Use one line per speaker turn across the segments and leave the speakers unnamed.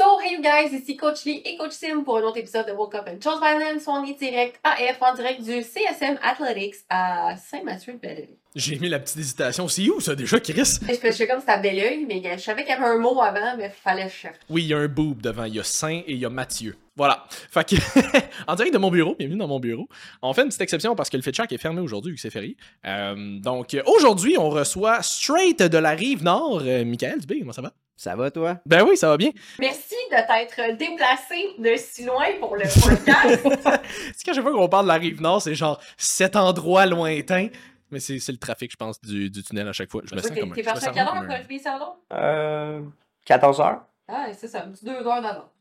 So, hey you guys, ici Coach Lee et Coach Sim pour un autre épisode de Woke Up and Chose Violence. On est direct AF en direct du CSM Athletics à Saint-Mathieu-de-Belleuil.
J'ai mis la petite hésitation. C'est où ça déjà, Chris?
Je fais comme c'était à Belleuil, mais je savais qu'il y avait un mot avant, mais fallait chercher.
Oui, il y a un boob devant. Il y a Saint et il y a Mathieu. Voilà. Fait que, en direct de mon bureau, bienvenue dans mon bureau. On fait une petite exception parce que le FitChack est fermé aujourd'hui vu que c'est férié. Euh, donc, aujourd'hui, on reçoit straight de la rive nord, euh, Michael Dubé. Comment ça va?
Ça va, toi?
Ben oui, ça va bien.
Merci de t'être déplacé de si loin pour le podcast.
c'est qu'à chaque fois qu'on parle de la rive nord, c'est genre cet endroit lointain. Mais c'est le trafic, je pense, du, du, tunnel à chaque fois. Je me sens comme
T'es parti à quelle heure, Coach Salon?
Euh. 14 heures.
Ah, c'est ça, un petit deux heures d'avant.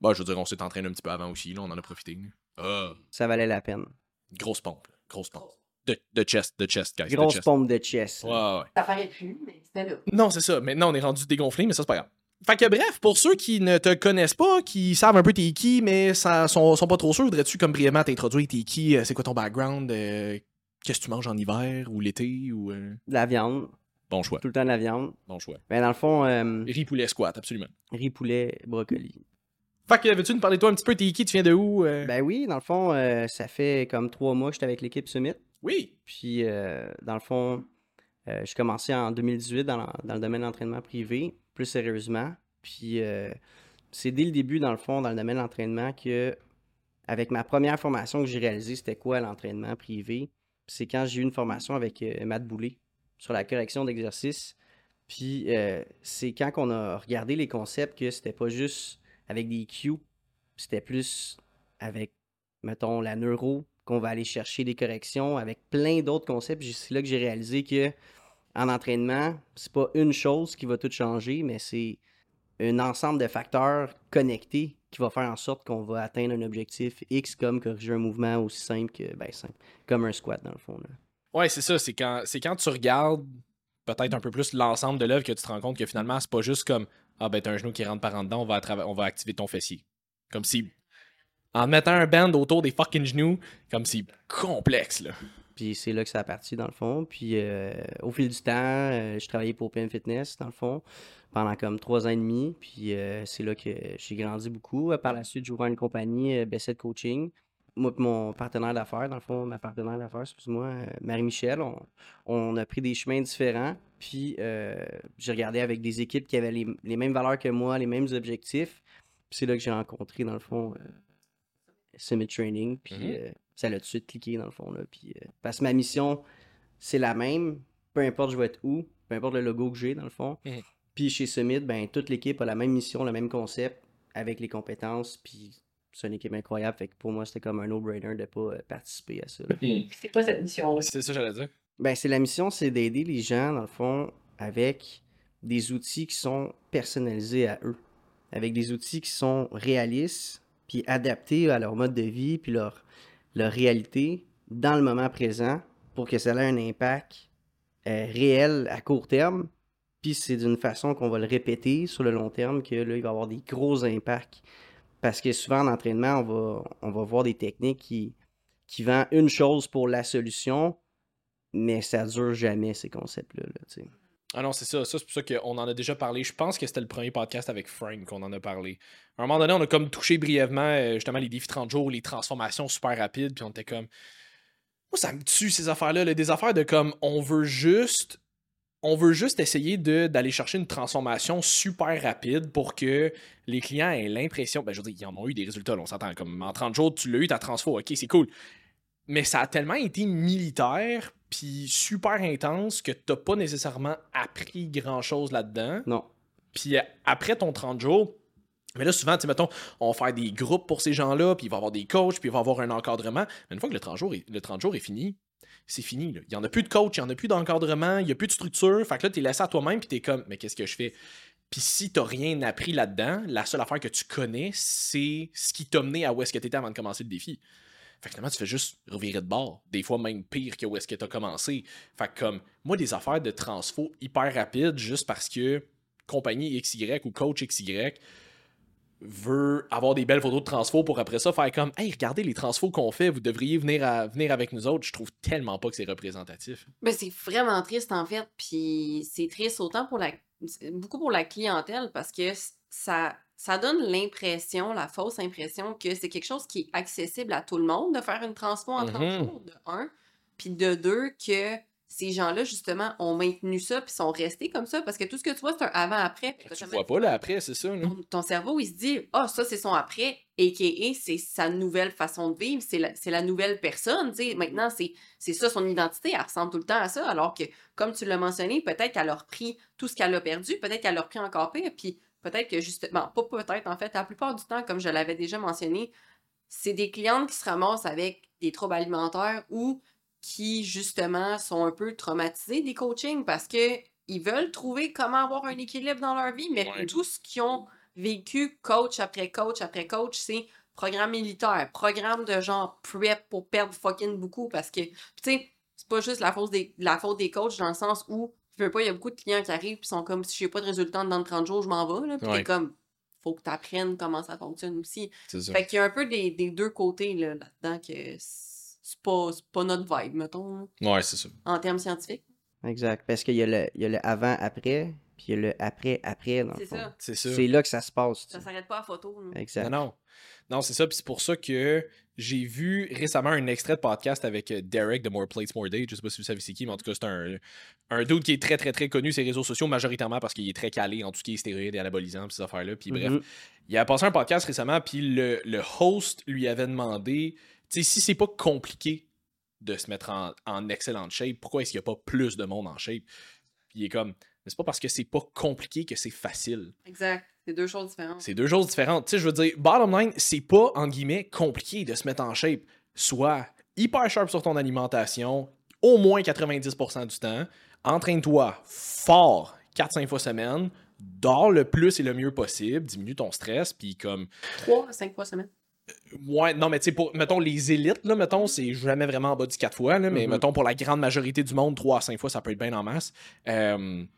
Bah, je veux dire, on s'est entraîné un petit peu avant aussi, là, on en a profité. Ah.
Ça valait la peine.
Grosse pompe, grosse pompe. De, de chest, de chest, guys.
Grosse
de chest.
pompe de chest.
Ouais, ouais.
Ça paraît plus, mais c'était là.
Non, c'est ça. Maintenant, on est rendu dégonflé, mais ça, c'est pas grave. Fait que bref, pour ceux qui ne te connaissent pas, qui savent un peu t'es qui, mais ça, sont, sont pas trop sûrs, voudrais-tu comme brièvement t'introduire t'es qui, euh, c'est quoi ton background, euh, qu'est-ce que tu manges en hiver ou l'été ou. euh,
De la viande.
Bon choix.
Tout le temps de la viande.
Bon choix.
Ben, dans le fond, euh,
Riz poulet squat, absolument.
riz, poulet, brocoli.
Fait que veux-tu nous parler de toi un petit peu, t'es qui, tu viens de où? euh?
Ben oui, dans le fond, euh, ça fait comme trois mois que j'étais avec l'équipe Summit.
Oui.
Puis, euh, dans le fond, euh, j'ai commencé en 2018 dans, dans le domaine de l'entraînement privé, plus sérieusement. Puis, euh, c'est dès le début, dans le fond, dans le domaine de l'entraînement, que, avec ma première formation que j'ai réalisée, c'était quoi l'entraînement privé? C'est quand j'ai eu une formation avec euh, Matt Boulay sur la correction d'exercice. Puis, euh, c'est quand on a regardé les concepts que c'était pas juste avec des cues, c'était plus avec, mettons, la neuro, qu'on va aller chercher des corrections avec plein d'autres concepts. C'est là que j'ai réalisé que en entraînement, c'est pas une chose qui va tout changer, mais c'est un ensemble de facteurs connectés qui va faire en sorte qu'on va atteindre un objectif X comme corriger un mouvement aussi simple que ben simple, comme un squat dans le fond. Là.
Ouais, c'est ça. C'est quand, quand tu regardes peut-être un peu plus l'ensemble de l'œuvre que tu te rends compte que finalement, c'est pas juste comme Ah, ben, t'as un genou qui rentre par en dedans, on va, on va activer ton fessier. Comme si. En mettant un band autour des fucking genoux, comme si complexe, là.
Puis c'est là que ça a parti dans le fond. Puis euh, au fil du temps, euh, je travaillais pour PM Fitness dans le fond pendant comme trois ans et demi. Puis euh, c'est là que j'ai grandi beaucoup. Par la suite, j'ai ouvert une compagnie, Besset Coaching. Moi mon partenaire d'affaires, dans le fond, ma partenaire d'affaires, excuse-moi, Marie-Michel, on, on a pris des chemins différents. Puis j'ai regardé avec des équipes qui avaient les, les mêmes valeurs que moi, les mêmes objectifs. Puis c'est là que j'ai rencontré, dans le fond, Summit Training. Puis
Mhm.
euh, ça l'a tout de suite cliqué, dans le fond. Là. Puis, euh, parce que ma mission, c'est la même. Peu importe je vais être où, peu importe le logo que j'ai, dans le fond.
Mhm.
Puis chez Summit, ben, toute l'équipe a la même mission, le même concept, avec les compétences. Puis c'est une équipe incroyable. Fait que pour moi, c'était comme un no-brainer de ne pas euh, participer à ça.
c'est pas cette mission-là?
C'est ça, que j'allais dire.
Ben, c'est la mission, c'est d'aider les gens, dans le fond, avec des outils qui sont personnalisés à eux. Avec des outils qui sont réalistes, puis adaptés à leur mode de vie, puis leur, réalité dans le moment présent pour que ça ait un impact euh, réel à court terme. Puis c'est d'une façon qu'on va le répéter sur le long terme que là, il va avoir des gros impacts. Parce que souvent en entraînement, on va, on voir des techniques qui, qui vendent une chose pour la solution, mais ça dure jamais ces concepts-là. là.
Ah non, c'est ça. Ça, c'est pour ça qu'on en a déjà parlé. Je pense que c'était le premier podcast avec Frank qu'on en a parlé. À un moment donné, on a comme touché brièvement euh, justement les défis 30 jours, les transformations super rapides, puis on était comme. Moi, ça me tue ces affaires-là. là. Des affaires de comme on veut juste. On veut juste essayer d'aller chercher une transformation super rapide pour que les clients aient l'impression. Ben, je veux dire, ils en ont eu des résultats, on s'entend. Comme en 30 jours, tu l'as eu, ta transfo, ok, c'est cool. Mais ça a tellement été militaire, puis super intense, que t'as pas nécessairement appris grand-chose là-dedans.
Non.
Puis euh, après ton 30 jours, mais là, souvent, tu sais, mettons, on va faire des groupes pour ces gens-là, puis il va y avoir des coachs, puis il va y avoir un encadrement. Mais une fois que le 30 jours est, le 30 jours est fini, c'est fini. là. Il n'y en a plus de coach, il n'y en a plus d'encadrement, il n'y a plus de structure. Fait que là, tu es laissé à toi-même, puis tu es comme, mais qu'est-ce que je fais? Puis si tu rien appris là-dedans, la seule affaire que tu connais, c'est ce qui t'a mené à où est-ce que tu étais avant de commencer le défi. Fait que finalement, tu fais juste revirer de bord. Des fois, même pire que où est-ce que tu as commencé. Fait que comme, moi, des affaires de transfo hyper rapides, juste parce que compagnie XY ou coach XY veut avoir des belles photos de transfo pour après ça faire comme Hey, regardez les transfos qu'on fait, vous devriez venir, venir avec nous autres. Je trouve tellement pas que c'est représentatif.
Ben, c'est vraiment triste en fait, puis c'est triste autant pour la beaucoup pour la clientèle parce que ça ça donne l'impression, la fausse impression que c'est quelque chose qui est accessible à tout le monde de faire une transpo en 30
Mhm.
jours, de un. Puis de deux, que ces gens-là, justement, ont maintenu ça puis sont restés comme ça. Parce que tout ce que tu vois, c'est un avant-après. Puis
Tu vois pas là après, c'est ça. Là.
ton, ton cerveau, il se dit Ah, ça, c'est son après, a.k.a. c'est sa nouvelle façon de vivre, c'est la, c'est la nouvelle personne. Maintenant, c'est c'est ça son identité, elle ressemble tout le temps à ça. Alors que, comme tu l'as mentionné, peut-être qu'elle a repris tout ce qu'elle a perdu, peut-être qu'elle a repris encore pire, puis peut-être que justement, pas peut-être, en fait, la plupart du temps, comme je l'avais déjà mentionné, c'est des clientes qui se ramassent avec des troubles alimentaires ou qui, justement, sont un peu traumatisés des coachings parce que ils veulent trouver comment avoir un équilibre dans leur vie, mais
Ouais.
tout ce qu'ils ont vécu coach après coach après coach, c'est programme militaire, programme de genre prep pour perdre fucking beaucoup parce que, tu sais, c'est pas juste la faute, des, la faute des coachs dans le sens où, je veux pas, il y a beaucoup de clients qui arrivent puis sont comme, si j'ai pas de résultat dans 30 jours, je m'en vais, là, puis
Ouais.
t'es comme, faut que tu apprennes comment ça fonctionne aussi. Fait qu'il y a un peu des, des deux côtés là, là-dedans que c'est pas, c'est pas notre vibe, mettons,
Ouais, c'est ça.
en termes scientifiques.
Exact. Parce qu'il y a le, il y a le avant-après, puis il y a le après-après, dans le
C'est
fond.
ça.
C'est ça.
C'est là que ça se passe.
Ça s'arrête pas à photo.
Exact.
Non, non. Non, c'est ça. Puis c'est pour ça que j'ai vu récemment un extrait de podcast avec euh, Derek de More Plates, More Day. Je sais pas si vous savez c'est qui, mais en tout cas, c'est un, un dude qui est très, très, très connu sur les réseaux sociaux, majoritairement parce qu'il est très calé en tout ce qui est stéroïdes et anabolisants, ces affaires-là. Puis bref,
Mhm.
il a passé un podcast récemment, puis le, le host lui avait demandé, tu sais, si c'est pas compliqué de se mettre en, en excellente shape, pourquoi est-ce qu'il n'y a pas plus de monde en shape? Puis il est comme, mais c'est pas parce que c'est pas compliqué que c'est facile.
Exact. C'est deux choses différentes.
C'est deux choses différentes. Tu sais, je veux dire, bottom line, c'est pas, en guillemets, compliqué de se mettre en shape. Sois hyper sharp sur ton alimentation, au moins 90% du temps. Entraîne-toi fort 4-5 fois semaine. Dors le plus et le mieux possible. Diminue ton stress. Puis comme,
Trois à cinq fois semaine.
ouais, non, mais tu sais, pour, mettons, les élites, là, mettons, c'est jamais vraiment en bas du 4 fois, là, mais
Mhm.
mettons, pour la grande majorité du monde, 3 à 5 fois, ça peut être bien en masse. Euh, tu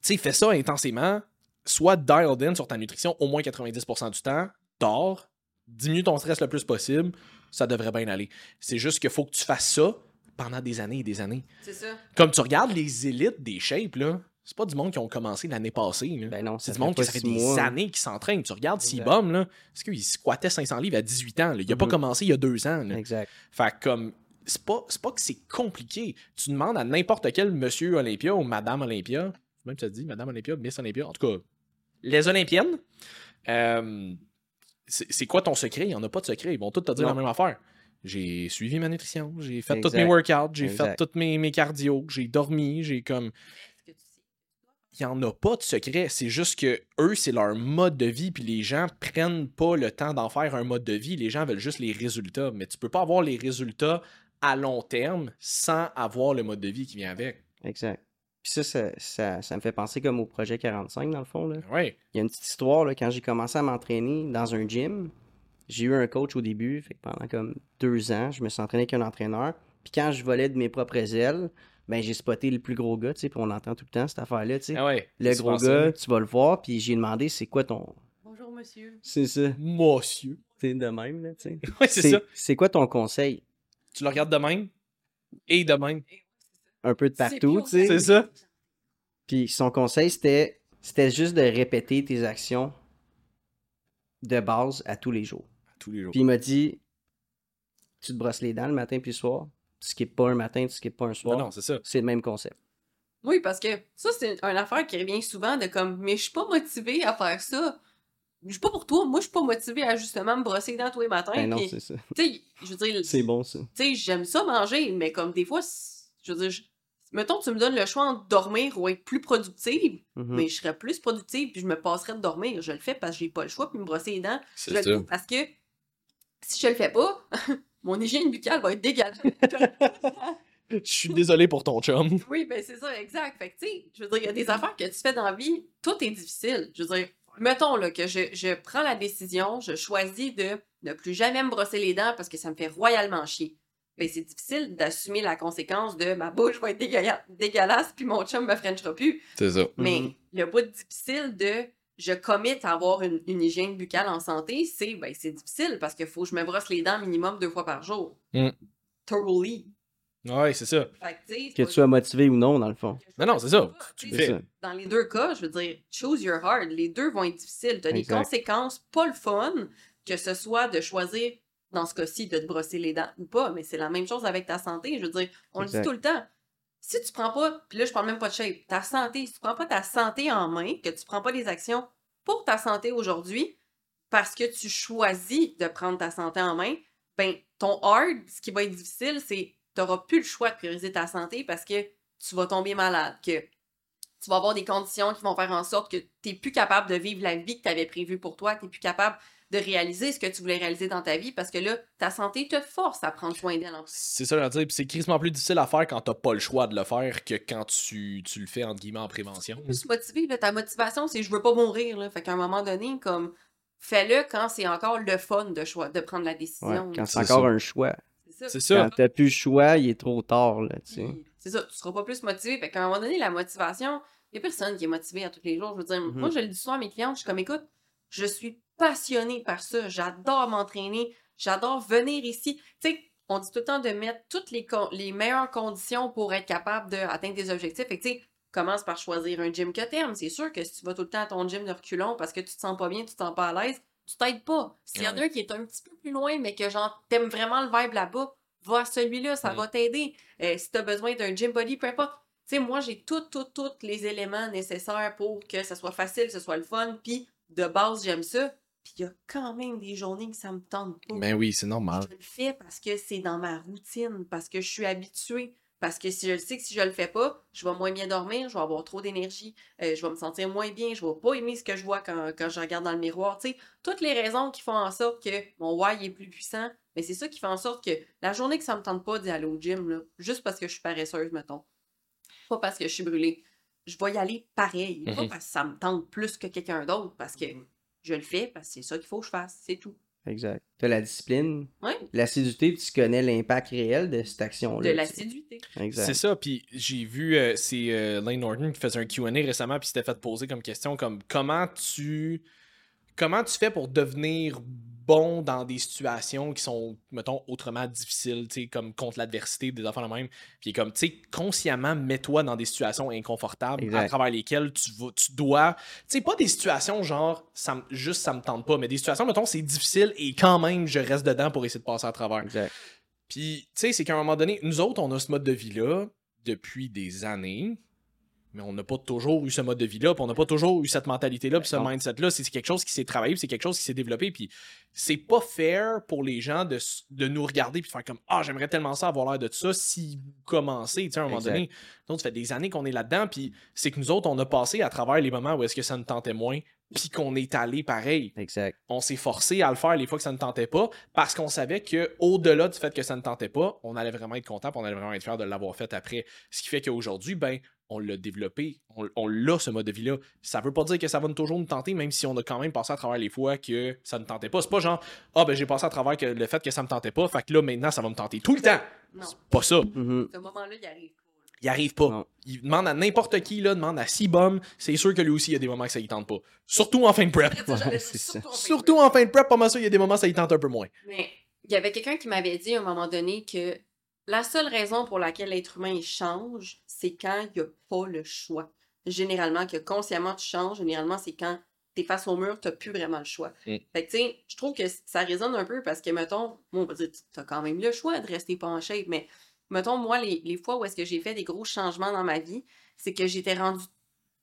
sais, fais ça intensément. Sois dialed in sur ta nutrition au moins 90% du temps. Dors. Diminue ton stress le plus possible. Ça devrait bien aller. C'est juste qu'il faut que tu fasses ça pendant des années et des années.
C'est ça.
Comme tu regardes les élites des shapes, là, c'est pas du monde qui ont commencé l'année passée. là.
Ben non,
C'est
ça
du monde qui ça fait des
mois.
années qui s'entraîne. Tu regardes. Seabum, là, est-ce qu'il squattait 500 livres à 18 ans? là? Il a pas
Mhm.
commencé il y a deux ans. là.
Exact.
Fait que comme c'est pas, c'est pas que c'est compliqué. Tu demandes à n'importe quel monsieur Olympia ou madame Olympia, même tu as dit madame Olympia, Miss Olympia, en tout cas, les Olympiennes, euh, c'est c'est quoi ton secret? Il n'y en a pas de secret. Ils vont tous te dire
Non.
la même affaire. J'ai suivi ma nutrition, j'ai fait tous mes workouts, j'ai fait tous mes, mes cardio, j'ai dormi, j'ai comme il n'y en a pas de secret. C'est juste que eux, c'est leur mode de vie, puis les gens prennent pas le temps d'en faire un mode de vie. Les gens veulent juste les résultats. Mais tu peux pas avoir les résultats à long terme sans avoir le mode de vie qui vient avec.
Exact. Puis ça, ça, ça, ça me fait penser comme au projet 45, dans le fond. Là.
Ouais.
Il y a une petite histoire, là, quand j'ai commencé à m'entraîner dans un gym, j'ai eu un coach au début, fait que pendant comme deux ans, je me suis entraîné avec un entraîneur. Puis quand je volais de mes propres ailes, ben j'ai spoté le plus gros gars, tu sais, puis on entend tout le temps cette affaire-là, tu sais.
Ah ouais.
le gros gars, tu vas le voir, puis j'ai demandé c'est quoi ton...
Bonjour, monsieur.
C'est ça,
Monsieur.
c'est de même, là, tu sais.
Ouais, c'est ça.
C'est quoi ton conseil?
Tu le regardes de même? Et de même?
Un peu de partout, tu sais.
C'est ça.
Puis son conseil, c'était c'était juste de répéter tes actions de base à tous les jours.
Tous les jours.
Puis il m'a dit tu te brosses les dents le matin puis le soir. Tu skippes pas un matin, tu skippes pas un
Non,
soir.
non, c'est ça.
C'est le même concept.
Oui, parce que ça, c'est une affaire qui revient souvent de comme, mais je suis pas motivée à faire ça. Je suis pas pour toi. Moi, je suis pas motivée à justement me brosser les dents tous les matins.
Ben non, c'est ça.
tu sais, je veux dire,
C'est bon ça.
tu sais, j'aime ça manger, mais comme des fois, je veux dire, je- mettons, tu me donnes le choix entre dormir ou être plus productive,
Mhm.
mais je serais plus productive puis je me passerais de dormir. Je le fais parce que j'ai pas le choix puis me brosser les dents.
C'est
je le parce que si je le fais pas, mon hygiène buccale va être dégueulasse.
Je suis désolé pour ton chum.
oui, ben c'est ça, exact. Fait que, tu sais, je veux dire, il y a des affaires que tu fais dans la vie, tout est difficile. Je veux dire, mettons là, que je, je prends la décision, je choisis de ne plus jamais me brosser les dents parce que ça me fait royalement chier. Ben, c'est difficile d'assumer la conséquence de ma bouche va être dégueulasse, dégueulasse puis mon chum me frenchera plus.
C'est ça.
Mais
Mhm.
le bout difficile de je commit à avoir une, une hygiène buccale en santé, c'est ben, c'est difficile parce qu'il faut que je me brosse les dents minimum deux fois par jour.
Mm.
Totally.
Ouais, c'est ça.
Fait que, tu
Que sois motivé ou non, dans le fond.
Non, non, c'est ça. Tu fais.
Dans les deux cas, je veux dire, choose your heart. Les deux vont être difficiles. Tu as des conséquences pas le fun, que ce soit de choisir, dans ce cas-ci, de te brosser les dents ou pas, mais c'est la même chose avec ta santé. Je veux dire, on le dit tout le temps. Si tu prends pas, puis là, je parle même pas de shape, ta santé, si tu prends pas ta santé en main, que tu prends pas des actions pour ta santé aujourd'hui, parce que tu choisis de prendre ta santé en main, ben, ton hard, ce qui va être difficile, c'est tu n'auras plus le choix de prioriser ta santé parce que tu vas tomber malade, que tu vas avoir des conditions qui vont faire en sorte que tu n'es plus capable de vivre la vie que tu avais prévue pour toi, tu n'es plus capable de réaliser ce que tu voulais réaliser dans ta vie parce que là, ta santé te force à prendre soin d'elle. en fait.
C'est ça, je veux dire. Puis c'est crissement plus difficile à faire quand t'as pas le choix de le faire que quand tu, tu le fais, entre guillemets, en prévention.
Plus motivé, là, ta motivation, c'est je veux pas mourir. Là. Fait qu'à un moment donné, comme fais-le quand c'est encore le fun de, choix, de prendre la
Ouais,
décision.
quand
c'est
encore
ça.
un choix.
c'est ça.
C'est ça.
Quand t'as plus le choix, il est trop tard, là, tu sais.
C'est ça, tu seras pas plus motivé. Fait qu'à un moment donné, la motivation, il n'y a personne qui est motivé à tous les jours. Je veux dire,
Mhm.
moi, je le dis souvent à mes clients, je suis comme, écoute, je suis passionnée par ça. J'adore m'entraîner. J'adore venir ici. Tu sais, on dit tout le temps de mettre toutes les, meilleures conditions pour être capable d'atteindre tes objectifs. Fait que, tu sais, commence par choisir un gym que t'aimes. C'est sûr que si tu vas tout le temps à ton gym de reculons parce que tu te sens pas bien, tu te sens pas à l'aise, tu t'aides pas. S'il y en a un qui est un petit peu plus loin, mais que genre, t'aimes vraiment le vibe là-bas, va à celui-là, ça va t'aider. Euh, si t'as besoin d'un gym body, peu importe. Tu sais, moi, j'ai tous, tous, tous les éléments nécessaires pour que ça soit facile, que ce soit le fun, puis de base, j'aime ça. Puis il y a quand même des journées que ça me tente pas.
Ben oui, c'est normal.
Je le fais parce que c'est dans ma routine, parce que je suis habituée. Parce que si je le sais que si je le fais pas, je vais moins bien dormir, je vais avoir trop d'énergie, euh, je vais me sentir moins bien, je vais pas aimer ce que je vois quand, quand je regarde dans le miroir. Tu sais, toutes les raisons qui font en sorte que mon why est plus puissant, mais c'est ça qui fait en sorte que la journée que ça me tente pas d'y aller au gym, là, juste parce que je suis paresseuse, mettons, pas parce que je suis brûlée, je vais y aller pareil. Pas
Mhm.
parce que ça me tente plus que quelqu'un d'autre, parce que je le fais, parce que c'est ça qu'il faut que je fasse, c'est tout.
Exact. T'as la discipline,
Ouais,
l'assiduité, puis tu connais l'impact réel de cette action-là.
de
tu
l'assiduité.
Exact.
C'est ça, puis j'ai vu, euh, c'est euh, Lane Norton qui faisait un Q&A récemment, puis s'était fait poser comme question, comme comment tu comment tu fais pour devenir bon dans des situations qui sont, mettons, autrement difficiles, comme contre l'adversité, des affaires de même, puis comme, tu sais, consciemment, mets-toi dans des situations inconfortables à travers lesquelles tu, vas, tu dois, tu sais, pas des situations genre, ça, juste ça me tente pas, mais des situations, mettons, c'est difficile et quand même, je reste dedans pour essayer de passer à travers.
Exact.
Puis, tu sais, c'est qu'à un moment donné, nous autres, on a ce mode de vie-là depuis des années, mais on n'a pas toujours eu ce mode de vie-là, puis on n'a pas toujours eu cette mentalité-là, puis ce mindset-là. C'est quelque chose qui s'est travaillé, puis c'est quelque chose qui s'est développé, puis c'est pas fair pour les gens de, de nous regarder puis de faire comme Ah, j'aimerais tellement ça avoir l'air de ça si vous commencez, tu sais, à un moment
Exact.
donné. Donc, ça fait des années qu'on est là-dedans, puis c'est que nous autres, on a passé à travers les moments où est-ce que ça nous tentait moins, puis qu'on est allé pareil
Exact.
on s'est forcé à le faire les fois que ça ne tentait pas parce qu'on savait que au-delà du fait que ça ne tentait pas, on allait vraiment être content, puis on allait vraiment être fier de l'avoir fait après. Ce qui fait qu'aujourd'hui, ben, on l'a développé, on, on l'a ce mode de vie-là. Ça veut pas dire que ça va nous toujours nous tenter, même si on a quand même passé à travers les fois que ça ne tentait pas. C'est pas genre ah ben j'ai passé à travers que le fait que ça me tentait pas, fait que là maintenant ça va me tenter tout le temps.
Non,
C'est pas ça.
Mhm.
ce moment-là, il arrive.
Il arrive pas.
Non.
Il demande à n'importe qui, là, demande à Sibum, c'est sûr que lui aussi il y a des moments que ça y tente pas. Surtout en fin de prep.
Ouais,
surtout en fin de
Surtout en fin de prep, pas mal ça, il y a des moments ça y tente un peu moins.
Mais il y avait quelqu'un qui m'avait dit à un moment donné que la seule raison pour laquelle l'être humain il change, c'est quand il n'y a pas le choix. Généralement, que consciemment tu changes, généralement, c'est quand tu es face au mur, tu n'as plus vraiment le choix.
Mm.
Fait que, tu sais, je trouve que ça résonne un peu parce que, mettons, moi, on va dire, tu as quand même le choix de rester pas en shape, mais mettons, moi, les, les fois où est-ce que j'ai fait des gros changements dans ma vie, c'est que j'étais rendue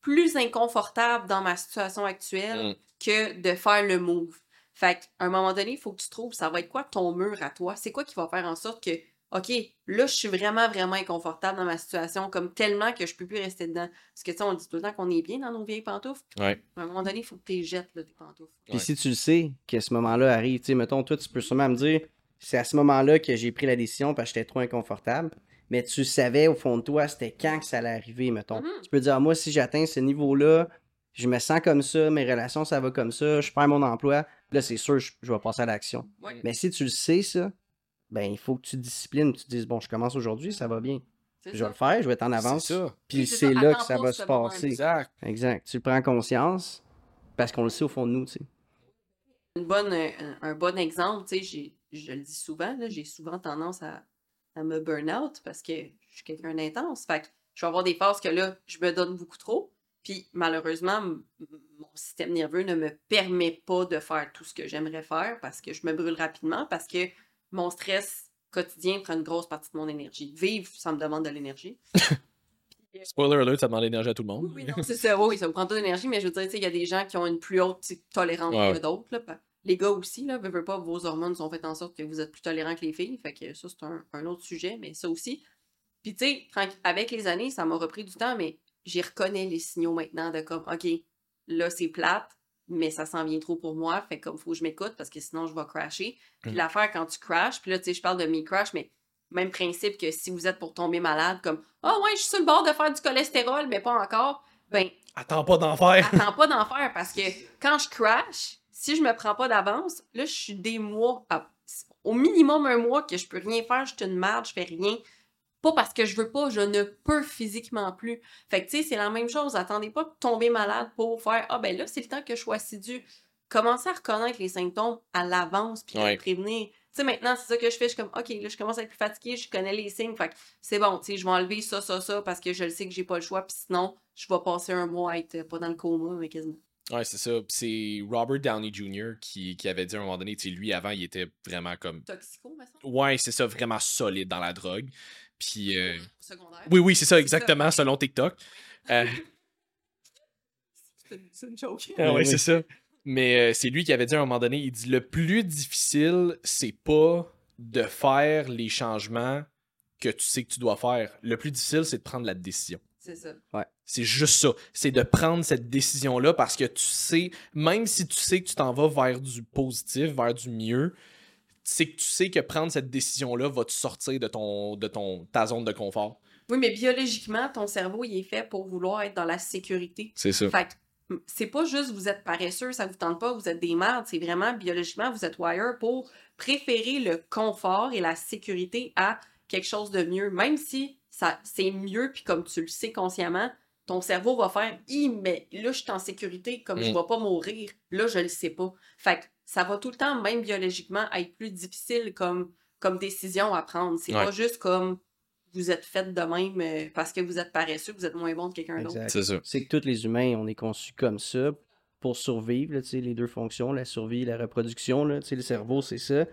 plus inconfortable dans ma situation actuelle
Mm.
que de faire le move. Fait qu'à un moment donné, il faut que tu trouves, ça va être quoi ton mur à toi? C'est quoi qui va faire en sorte que, OK, là, je suis vraiment, vraiment inconfortable dans ma situation, comme tellement que je peux plus rester dedans. Parce que, tu sais, on dit tout le temps qu'on est bien dans nos vieilles pantoufles.
Ouais.
À un moment donné, il faut que tu les jettes, là, tes pantoufles.
Puis
Ouais.
si tu le sais que ce moment-là arrive, tu sais, mettons, toi, tu peux sûrement me dire, c'est à ce moment-là que j'ai pris la décision parce que j'étais trop inconfortable. Mais tu savais au fond de toi, c'était quand que ça allait arriver, mettons.
Mhm.
Tu peux dire, ah, moi, si j'atteins ce niveau-là, je me sens comme ça, mes relations, ça va comme ça, je perds mon emploi. Là, c'est sûr, je, je vais passer à l'action.
Ouais,
Mais si tu le sais, ça, ben, il faut que tu te disciplines, tu te dises, bon, je commence aujourd'hui, ça va bien. Je vais le faire, je vais être en avance.
C'est ça.
Puis
c'est
là que ça va se passer.
Exact.
Exact. Tu le prends conscience parce qu'on le sait au fond de nous, tu sais.
Une bonne, un, un bon exemple, tu sais, j'ai- je le dis souvent, là, j'ai souvent tendance à, à me burn out parce que je suis quelqu'un d'intense. Fait que je vais avoir des phases que là, je me donne beaucoup trop. Puis malheureusement, mon système nerveux ne me permet pas de faire tout ce que j'aimerais faire parce que je me brûle rapidement, parce que mon stress quotidien prend une grosse partie de mon énergie. Vivre, ça me demande de l'énergie.
Spoiler alert, ça demande l'énergie à tout le monde.
Oui, c'est ça. Oui, ça vous prend de l'énergie, mais je veux dire, tu sais, il y a des gens qui ont une plus haute tolérance
Ouais,
que d'autres. Les gars aussi, là, veux, veux pas, vos hormones sont faites en sorte que vous êtes plus tolérants que les filles. Fait que ça, c'est un, un autre sujet, mais ça aussi. Puis, tu sais, avec les années, ça m'a repris du temps, mais j'y reconnais les signaux maintenant de comme, OK, là, c'est plate, mais ça s'en vient trop pour moi. Fait comme, faut que je m'écoute parce que sinon, je vais crasher. Puis,
Mm.
l'affaire, quand tu crashes, puis là, tu sais, je parle de mes crash, mais même principe que si vous êtes pour tomber malade, comme, ah ouais, je suis sur le bord de faire du cholestérol, mais pas encore. Ben,
Attends pas d'en faire.
attends pas d'en faire parce que quand je crash, si je me prends pas d'avance, là, je suis des mois, à- au minimum un mois que je peux rien faire, je suis une merde, je fais rien. Pas parce que je veux pas, je ne peux physiquement plus. Fait que, tu sais, c'est la même chose. Attendez pas de tomber malade pour faire Ah, ben là, c'est le temps que je sois assidu. Commencez à reconnaître les symptômes à l'avance puis
Ouais.
les prévenir. Tu sais, maintenant, c'est ça que je fais. Je suis comme, OK, là, je commence à être plus fatiguée, je connais les signes. Fait que c'est bon, tu sais, je vais enlever ça, ça, ça parce que je le sais que j'ai pas le choix. Puis sinon, je vais passer un mois à être euh, pas dans le coma, mais quasiment.
Ouais, c'est ça. C'est Robert Downey Jr. Qui, qui avait dit à un moment donné, tu sais, lui, avant, il était vraiment comme.
Toxico, semble.
Ouais, c'est ça, vraiment solide dans la drogue. Puis. euh,
secondaire.
Oui, oui, c'est ça, exactement,
ça.
selon TikTok. Euh,
C'est une- joke.
Ah ouais,
oui.
c'est ça. Mais euh, c'est lui qui avait dit à un moment donné, il dit le plus difficile, c'est pas de faire les changements que tu sais que tu dois faire. Le plus difficile, c'est de prendre la décision.
C'est ça.
C'est juste ça. C'est de prendre cette décision-là parce que tu sais, même si tu sais que tu t'en vas vers du positif, vers du mieux, c'est que tu sais que prendre cette décision-là va te sortir de ton, de ton ta zone de confort.
Oui, mais biologiquement, ton cerveau, il est fait pour vouloir être dans la sécurité.
C'est ça.
Fait que c'est pas juste vous êtes paresseux, ça vous tente pas, vous êtes des merdes. C'est vraiment biologiquement, vous êtes wire pour préférer le confort et la sécurité à quelque chose de mieux. Même si ça c'est mieux, puis comme tu le sais consciemment, ton cerveau va faire Hi, mais là, je suis en sécurité, comme je
Mm.
vais pas mourir. Là, je le sais pas. Fait que ça va tout le temps, même biologiquement, être plus difficile comme, comme décision à prendre. C'est
Ouais.
pas juste comme vous êtes fait de même euh, parce que vous êtes paresseux, vous êtes moins bon que quelqu'un d'autre.
C'est ça.
C'est que tous les humains, on est conçus comme ça pour survivre, là, les deux fonctions, la survie et la reproduction. Là, le cerveau, c'est ça.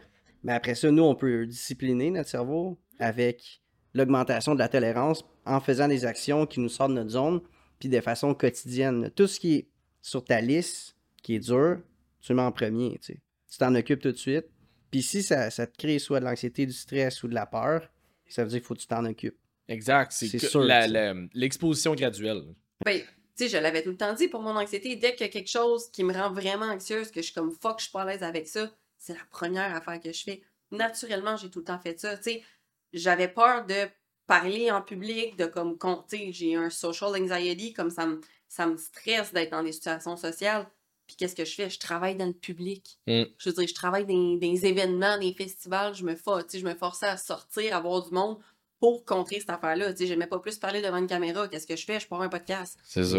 Mais après ça, nous, on peut discipliner notre cerveau avec l'augmentation de la tolérance en faisant des actions qui nous sortent de notre zone, puis de façon quotidienne. Tout ce qui est sur ta liste, qui est dur, tu le mets en premier. Tu sais. Tu t'en occupes tout de suite. Puis si ça, ça te crée soit de l'anxiété, du stress ou de la peur, ça veut dire qu'il faut que tu t'en occupes.
Exact. C'est l'exposition graduelle.
Ben, tu sais, je l'avais tout le temps dit pour mon anxiété. Dès qu'il y a quelque chose qui me rend vraiment anxieuse, que je suis comme fuck, je suis pas à l'aise avec ça, c'est la première affaire que je fais. Naturellement, j'ai tout le temps fait ça. Tu sais, j'avais peur de parler en public, de comme, sais, j'ai un social anxiety, comme ça me, ça me stresse d'être dans des situations sociales. Puis qu'est-ce que je fais? Je travaille dans le public.
Mm.
Je veux dire, je travaille dans des événements, des festivals, je me, for- tu sais, je me forçais à sortir, à voir du monde pour contrer cette affaire-là. Tu sais, j'aimais pas plus parler devant une caméra. Qu'est-ce que je fais? Je pars un podcast.
C'est ça.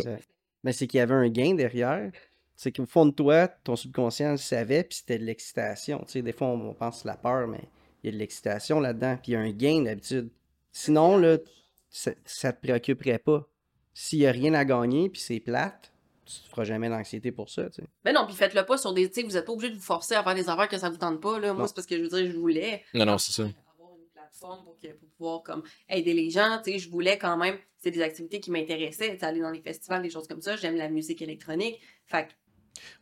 Mais c'est qu'il y avait un gain derrière. C'est qu'au fond de toi, ton subconscient le savait, puis c'était de l'excitation. Tu sais, des fois, on, pense à la peur, mais il y a de l'excitation là-dedans, puis il y a un gain d'habitude. Sinon, là, ça, ça te préoccuperait pas. S'il y a rien à gagner, puis c'est plate, tu te feras jamais d'anxiété pour ça, tu sais.
Mais non, puis faites-le pas sur des. Tu sais, vous n'êtes pas obligé de vous forcer à faire des affaires que ça vous tente pas. Là. Moi, c'est parce que je veux dire, je voulais
Non, non, c'est ça.
avoir une plateforme pour, que- pour pouvoir comme, aider les gens. Tu sais, je voulais quand même. C'est des activités qui m'intéressaient. Aller dans les festivals, des choses comme ça. J'aime la musique électronique. Fait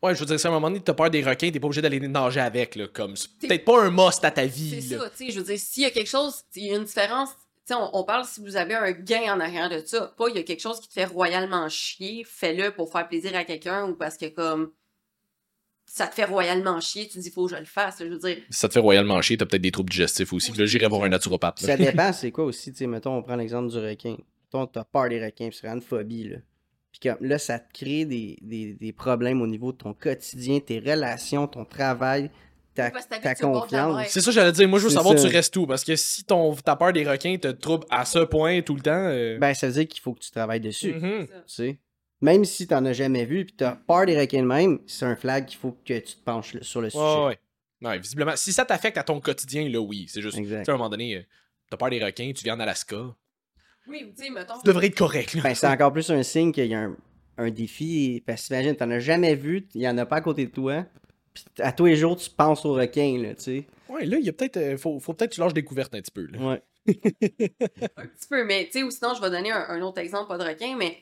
Ouais, je veux dire, si à un moment donné, t'as peur des requins, t'es pas obligé d'aller nager avec, là. Comme, c'est peut-être pas un must à ta vie,
c'est ça. Tu sais, je veux dire, s'il y a quelque chose, il y a une différence. On, on parle si vous avez un gain en arrière de ça. Pas il y a quelque chose qui te fait royalement chier. Fais-le pour faire plaisir à quelqu'un ou parce que comme. Ça te fait royalement chier, tu te dis faut que je le fasse. Je veux dire,
Si ça te fait royalement chier, t'as peut-être des troubles digestifs aussi. Là, j'irai voir un naturopathe. là.
Ça dépend, c'est quoi aussi, tu sais, mettons, on prend l'exemple du requin. Mettons, t'as peur des requins, puis c'est vraiment une phobie, là. Puis comme, là, ça te crée des, des, des problèmes au niveau de ton quotidien, tes relations, ton travail, ta, confiance.
C'est ça, j'allais dire. Moi, je veux savoir,
ça.
tu restes où? Parce que si ton, ta peur des requins te trouble à ce point tout le temps. euh,
Ben, ça veut dire qu'il faut que tu travailles dessus,
mhm.
ça.
tu sais? Même si t'en as jamais vu, puis t'as peur des requins de même, c'est un flag qu'il faut que tu te penches sur le sujet.
Ouais, ouais. Ouais, visiblement. Si ça t'affecte à ton quotidien, là, oui. C'est juste.
Exact.
Tu sais, à un moment donné, euh, t'as peur des requins, tu viens en Alaska.
Oui, tu sais, mettons.
Tu devrais être correct, là.
Ben, c'est encore plus un signe qu'il y a un, un défi. Parce que t'imagines, t'en as jamais vu, il y en a pas à côté de toi. Puis à tous les jours, tu penses aux requins, là, tu sais.
Ouais, là, il y a peut-être. euh, faut, faut peut-être que tu lâches des couvertes un petit peu, là.
Ouais.
Un petit peu, mais tu sais, ou sinon, je vais donner un, un autre exemple, pas de requin, mais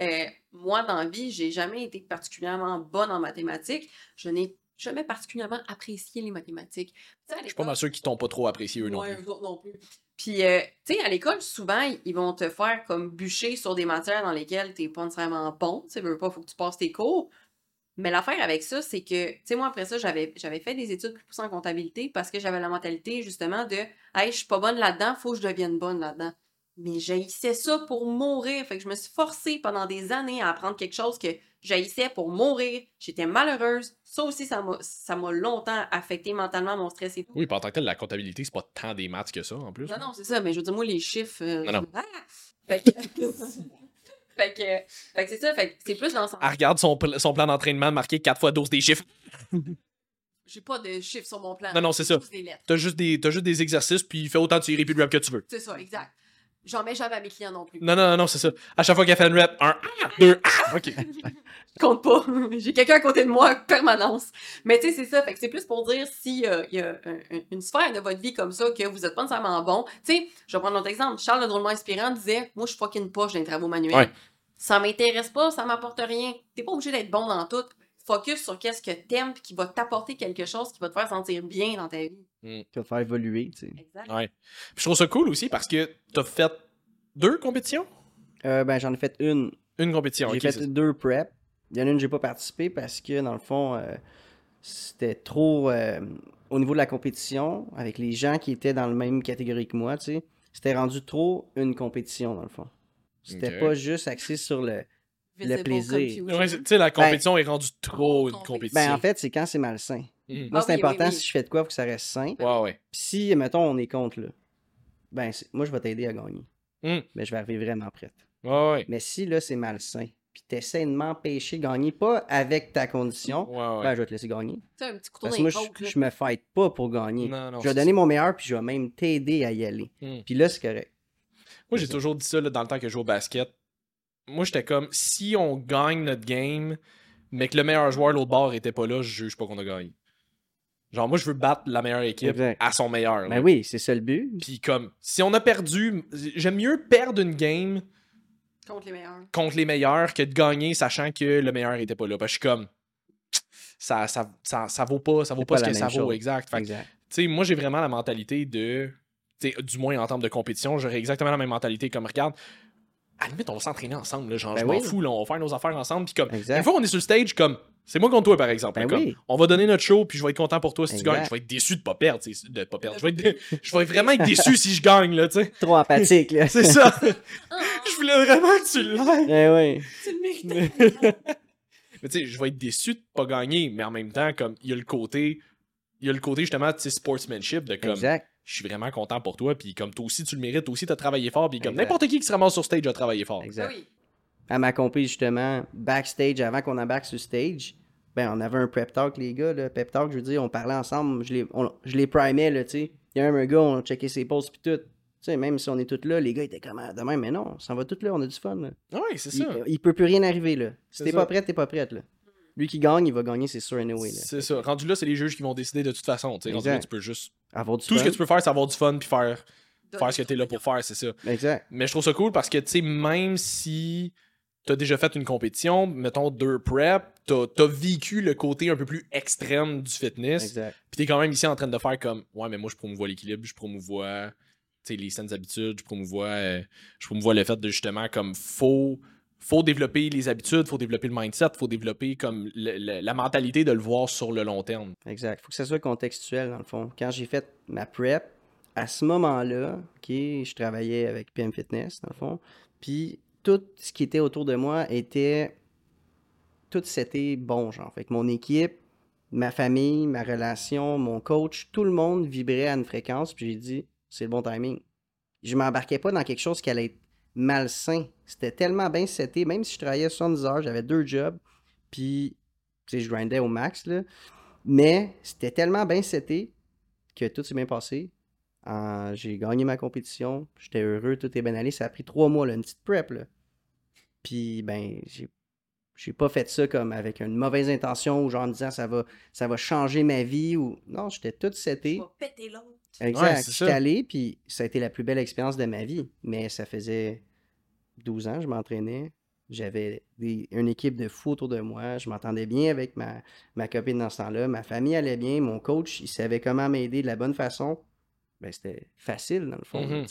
euh, moi, dans la vie, j'ai jamais été particulièrement bonne en mathématiques. Je n'ai jamais particulièrement apprécié les mathématiques.
Je suis pas mal sûr qu'ils t'ont pas trop apprécié, eux non
Ouais,
plus.
eux autres non plus. Puis, euh, tu sais, à l'école, souvent, ils- vont te faire comme bûcher sur des matières dans lesquelles t'es pas nécessairement bon. Tu sais, veux pas, faut que tu passes tes cours. Mais l'affaire avec ça, c'est que, tu sais, moi, après ça, j'avais fait des études plus poussées en comptabilité parce que j'avais la mentalité, justement, de Hey, je suis pas bonne là-dedans, faut que je devienne bonne là-dedans. Mais j'haïssais ça pour mourir. Fait que je me suis forcée pendant des années à apprendre quelque chose que j'haïssais pour mourir. J'étais malheureuse. Ça aussi, ça m'a ça m'a longtemps affecté mentalement, mon stress et tout.
Oui, puis en tant que tel, la comptabilité, c'est pas tant des maths que ça, en plus.
Non, non, c'est ça, mais je veux dire, moi, les chiffres. euh,
Non, non.
Ah! Fait que. fait que, fait que c'est ça, fait que c'est plus dans.
Elle regarde son, pl- son plan d'entraînement marqué 4 fois 12 des chiffres.
J'ai pas de chiffres sur mon plan.
Non, non, c'est ça.
Juste des lettres.
T'as juste, des, t'as juste des exercices, puis fais autant de séries puis de reps que tu veux.
C'est ça, exact. J'en mets jamais à mes clients non plus.
Non, non, non, non, c'est ça. À chaque fois qu'elle fait une rep, un, ah, deux, ah, ok.
Je compte pas. J'ai quelqu'un à côté de moi, permanence. Mais tu sais, c'est ça. Fait que c'est plus pour dire s'il y a, il y a un- un- une sphère de votre vie comme ça que vous êtes pas nécessairement bon. Tu sais, je vais prendre notre exemple. Charles le drôlement inspirant disait Moi, je suis fucking poche dans les travaux manuels.
Ouais.
Ça m'intéresse pas, ça m'apporte rien. T'es pas obligé d'être bon dans tout. Focus sur qu'est-ce que t'aimes puis qui va t'apporter quelque chose qui va te faire sentir bien dans ta vie.
Qui va te faire évoluer, tu sais.
Exact.
Ouais. Puis je trouve ça cool aussi parce que t'as fait deux compétitions?
Euh, ben, j'en ai fait une.
Une compétition,
J'ai fait deux prep. Il y en a une, j'ai pas participé parce que, dans le fond, euh, c'était trop. euh, au niveau de la compétition, avec les gens qui étaient dans la même catégorie que moi, tu sais, c'était rendu trop une compétition, dans le fond. C'était pas juste axé sur le.
Visible
plaisir.
Ouais, tu sais, la compétition est rendue trop une
compétition.
Ben, en fait, c'est quand c'est malsain.
Mhm.
Moi,
Ah
c'est
oui,
important,
oui, oui.
si je fais de quoi, faut que ça reste sain.
Ouais, ouais.
Puis si, mettons, on est contre, là, ben, moi, je vais t'aider à gagner.
Hmm.
Mais je vais arriver vraiment prête.
Ouais, ouais.
Mais si, là, c'est malsain, puis t'essaies de m'empêcher de gagner, pas avec ta condition,
Ouais, ouais.
ben, je vais te laisser gagner.
Tu sais, un petit couteau
Parce que moi, je, me fight pas pour gagner.
Non, non.
je vais donner
ça.
mon meilleur, puis je vais même t'aider à y aller.
Hmm.
Puis là, c'est correct.
Moi, j'ai toujours dit ça là, dans le temps que je jouais au basket. Moi, j'étais comme, si on gagne notre game, mais que le meilleur joueur de l'autre bord était pas là, je juge pas qu'on a gagné. Genre, moi, je veux battre la meilleure équipe
Exact.
à son meilleur. là.
Ben oui, c'est ça le but.
Puis comme, si on a perdu, j'aime mieux perdre une game
Contre les meilleurs.
contre les meilleurs que de gagner sachant que le meilleur était pas là. Parce que je suis comme, ça, ça, ça, ça vaut pas, ça vaut pas,
pas
ce que ça vaut, exact. Fait
Exact.
tu sais, moi, j'ai vraiment la mentalité de. tu sais, Du moins en termes de compétition, j'aurais exactement la même mentalité comme regarde. À la limite, on va s'entraîner ensemble. Là, genre,
Ben
je m'en
oui.
fous, là, on va faire nos affaires ensemble. Puis comme,
Exact.
une fois qu'on est sur le stage, comme, c'est moi contre toi, par exemple.
Ben oui.
On va donner notre show, puis je vais être content pour toi si tu gagnes. Je vais être déçu de pas perdre. De pas perdre. Je vais, être, je vais vraiment être déçu si je gagne, là, tu sais.
Trop empathique, là.
C'est ça. Je voulais vraiment que tu l'aies.
Eh oui.
tu le.
Mais tu sais, je vais être déçu de pas gagner, mais en même temps, comme, il y a le côté. Il y a le côté justement, tu sais, sportsmanship de comme.
Exact.
Je suis vraiment content pour toi. Puis comme toi aussi, tu le mérites, toi aussi, tu as travaillé fort. Puis comme n'importe qui qui se ramasse sur stage a travaillé fort.
Ah
Exact.
oui.
À ma compé, justement, backstage, avant qu'on embarque sur stage, ben, on avait un prep talk, les gars. Là. Pep talk, je veux dire, on parlait ensemble, je les, on- je les primais, là, tu sais. Il y a même un gars, on checkait ses posts, puis tout. Tu sais, même si on est tous là, les gars étaient comme ah, de même, mais non, on s'en va tous là, on a du fun. Là.
Ouais, c'est
Il,
ça.
il peut plus rien arriver, là. Si
C'est
t'es
ça.
pas prête, t'es pas prête, là. Lui qui gagne, il va gagner, c'est sûr, anyway.
C'est ça. Rendu là, c'est les juges qui vont décider de toute façon. tu sais. Rendu là,
Exact.
tu peux juste.
Avoir du
Tout ce que tu peux faire, c'est avoir du fun puis faire, faire ce que tu es là pour faire, c'est ça.
Exact.
Mais je trouve ça cool parce que, tu sais, même si tu as déjà fait une compétition, mettons deux prep, tu as, vécu le côté un peu plus extrême du fitness.
Exact.
Puis tu es quand même ici en train de faire comme, ouais, mais moi, je promouvois l'équilibre, je promouvois tu sais, les saines habitudes, je promouvois, euh, je promouvois le fait de justement, comme, faut. Faut développer les habitudes, faut développer le mindset, faut développer comme la mentalité de le voir sur le long terme.
Exact. Faut que ça soit contextuel, dans le fond. Quand j'ai fait ma prep, à ce moment-là, je travaillais avec PM Fitness, dans le fond. Puis tout ce qui était autour de moi était. Tout c'était bon, genre. Fait que mon équipe, ma famille, ma relation, mon coach, tout le monde vibrait à une fréquence. Puis j'ai dit, c'est le bon timing. Je m'embarquais pas dans quelque chose qui allait être malsain. C'était tellement bien seté. Même si je travaillais 70 heures, j'avais deux jobs. Puis, je grindais au max, là. Mais c'était tellement bien seté que tout s'est bien passé. J'ai gagné ma compétition. J'étais heureux, tout est bien allé. Ça a pris trois mois, une petite prep. Là. Puis, ben, j'ai j'ai pas fait ça comme avec une mauvaise intention ou genre en me disant ça va, ça va changer ma vie. ou Non, j'étais tout seté.
Va péter l'autre.
Exact.
c'est
J'étais
ça.
allé, puis ça a été la plus belle expérience de ma vie. Mais ça faisait 12 ans, je m'entraînais. J'avais une équipe de fou autour de moi. Je m'entendais bien avec ma, ma copine dans ce temps-là. Ma famille allait bien. Mon coach, il savait comment m'aider de la bonne façon. Ben, c'était facile, dans le fond. là,
Mhm.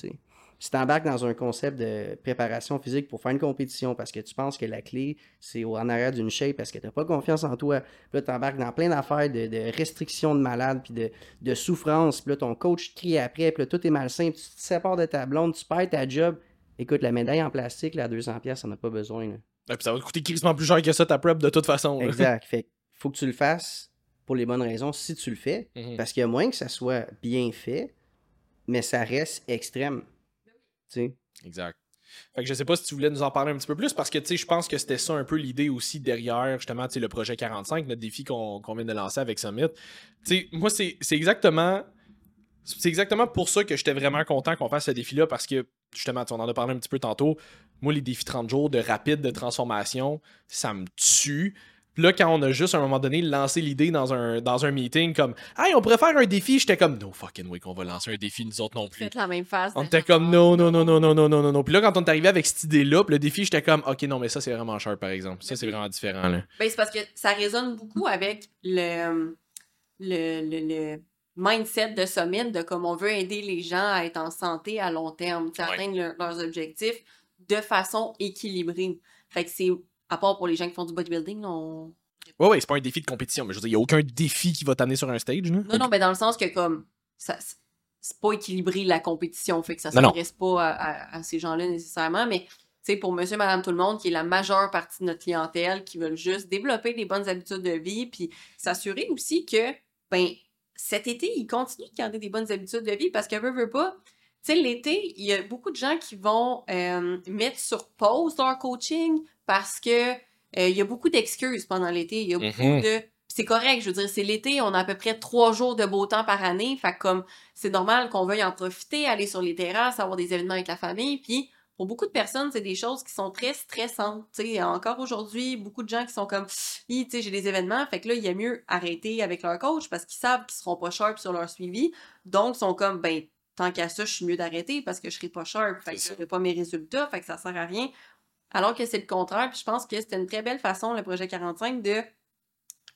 Si tu embarques dans un concept de préparation physique pour faire une compétition parce que tu penses que la clé, c'est au- en arrière d'une shape parce que tu n'as pas confiance en toi, puis là, tu embarques dans plein d'affaires de, de restrictions de malade, puis de, de souffrance, puis là, ton coach crie après, puis là, tout est malsain, puis tu te sépares de ta blonde, tu perds ta job. Écoute, la médaille en plastique, là, à 200$, pièces, ça n'a pas besoin. là.
Et puis ça va te coûter crissement plus cher que ça ta prep de toute façon. là.
Exact. Fait que faut que tu le fasses pour les bonnes raisons si tu le fais.
Mhm.
Parce qu'il y a moins que ça soit bien fait, mais ça reste extrême.
Exact. Fait que je sais pas si tu voulais nous en parler un petit peu plus parce que je pense que c'était ça un peu l'idée aussi derrière justement le projet 45, notre défi qu'on vient de lancer avec Summit. Moi, c'est exactement. C'est exactement pour ça que j'étais vraiment content qu'on fasse ce défi-là parce que justement, on en a parlé un petit peu tantôt. Moi, les défis 30 jours de rapide de transformation, ça me tue là, quand on a juste à un moment donné lancé l'idée dans un, dans un meeting, comme Hey, on pourrait faire un défi, j'étais comme No fucking way qu'on va lancer un défi, nous autres non plus.
La même.
On était comme Non, non, non, non, non, non, non, non. Puis là, quand on est arrivé avec cette idée-là, le défi, j'étais comme Ok, non, mais ça, c'est vraiment cher, par exemple. Ça, c'est vraiment différent.
Ben, c'est parce que ça résonne beaucoup avec le, le, le, le mindset de Summit, de comme on veut aider les gens à être en santé à long terme,
à
atteindre leurs objectifs de façon équilibrée. Fait que c'est à part pour les gens qui font du bodybuilding, on...
Ouais, ouais, c'est pas un défi de compétition, mais je veux dire, il n'y a aucun défi qui va t'amener sur un stage, là.
Non, non, mais dans le sens que comme ça, c'est pas équilibré la compétition, fait que ça s'adresse pas à, à- à ces gens-là nécessairement, mais tu sais, pour monsieur, madame, tout le monde, qui est la majeure partie de notre clientèle, qui veulent juste développer des bonnes habitudes de vie, puis s'assurer aussi que, ben, cet été, ils continuent de garder des bonnes habitudes de vie parce que, veut, veut pas, tu sais, l'été, il y a beaucoup de gens qui vont euh, mettre sur pause leur coaching parce que euh, il y a beaucoup d'excuses pendant l'été. Il y a beaucoup
Mhm.
de. C'est correct, je veux dire, c'est l'été, on a à peu près trois jours de beau temps par année. Fait que comme c'est normal qu'on veuille en profiter, aller sur les terrasses, avoir des événements avec la famille. Puis pour beaucoup de personnes, c'est des choses qui sont très stressantes. Tu sais, encore aujourd'hui, beaucoup de gens qui sont comme Hi, tu sais, j'ai des événements. Fait que là, il y a mieux arrêter avec leur coach parce qu'ils savent qu'ils seront pas sharp sur leur suivi. Donc, ils sont comme ben tant qu'à ça, je suis mieux d'arrêter parce que je serai pas sharp. Fait que je pas mes résultats. Fait que ça sert à rien. Alors que c'est le contraire. Puis je pense que c'était une très belle façon, le projet 45, de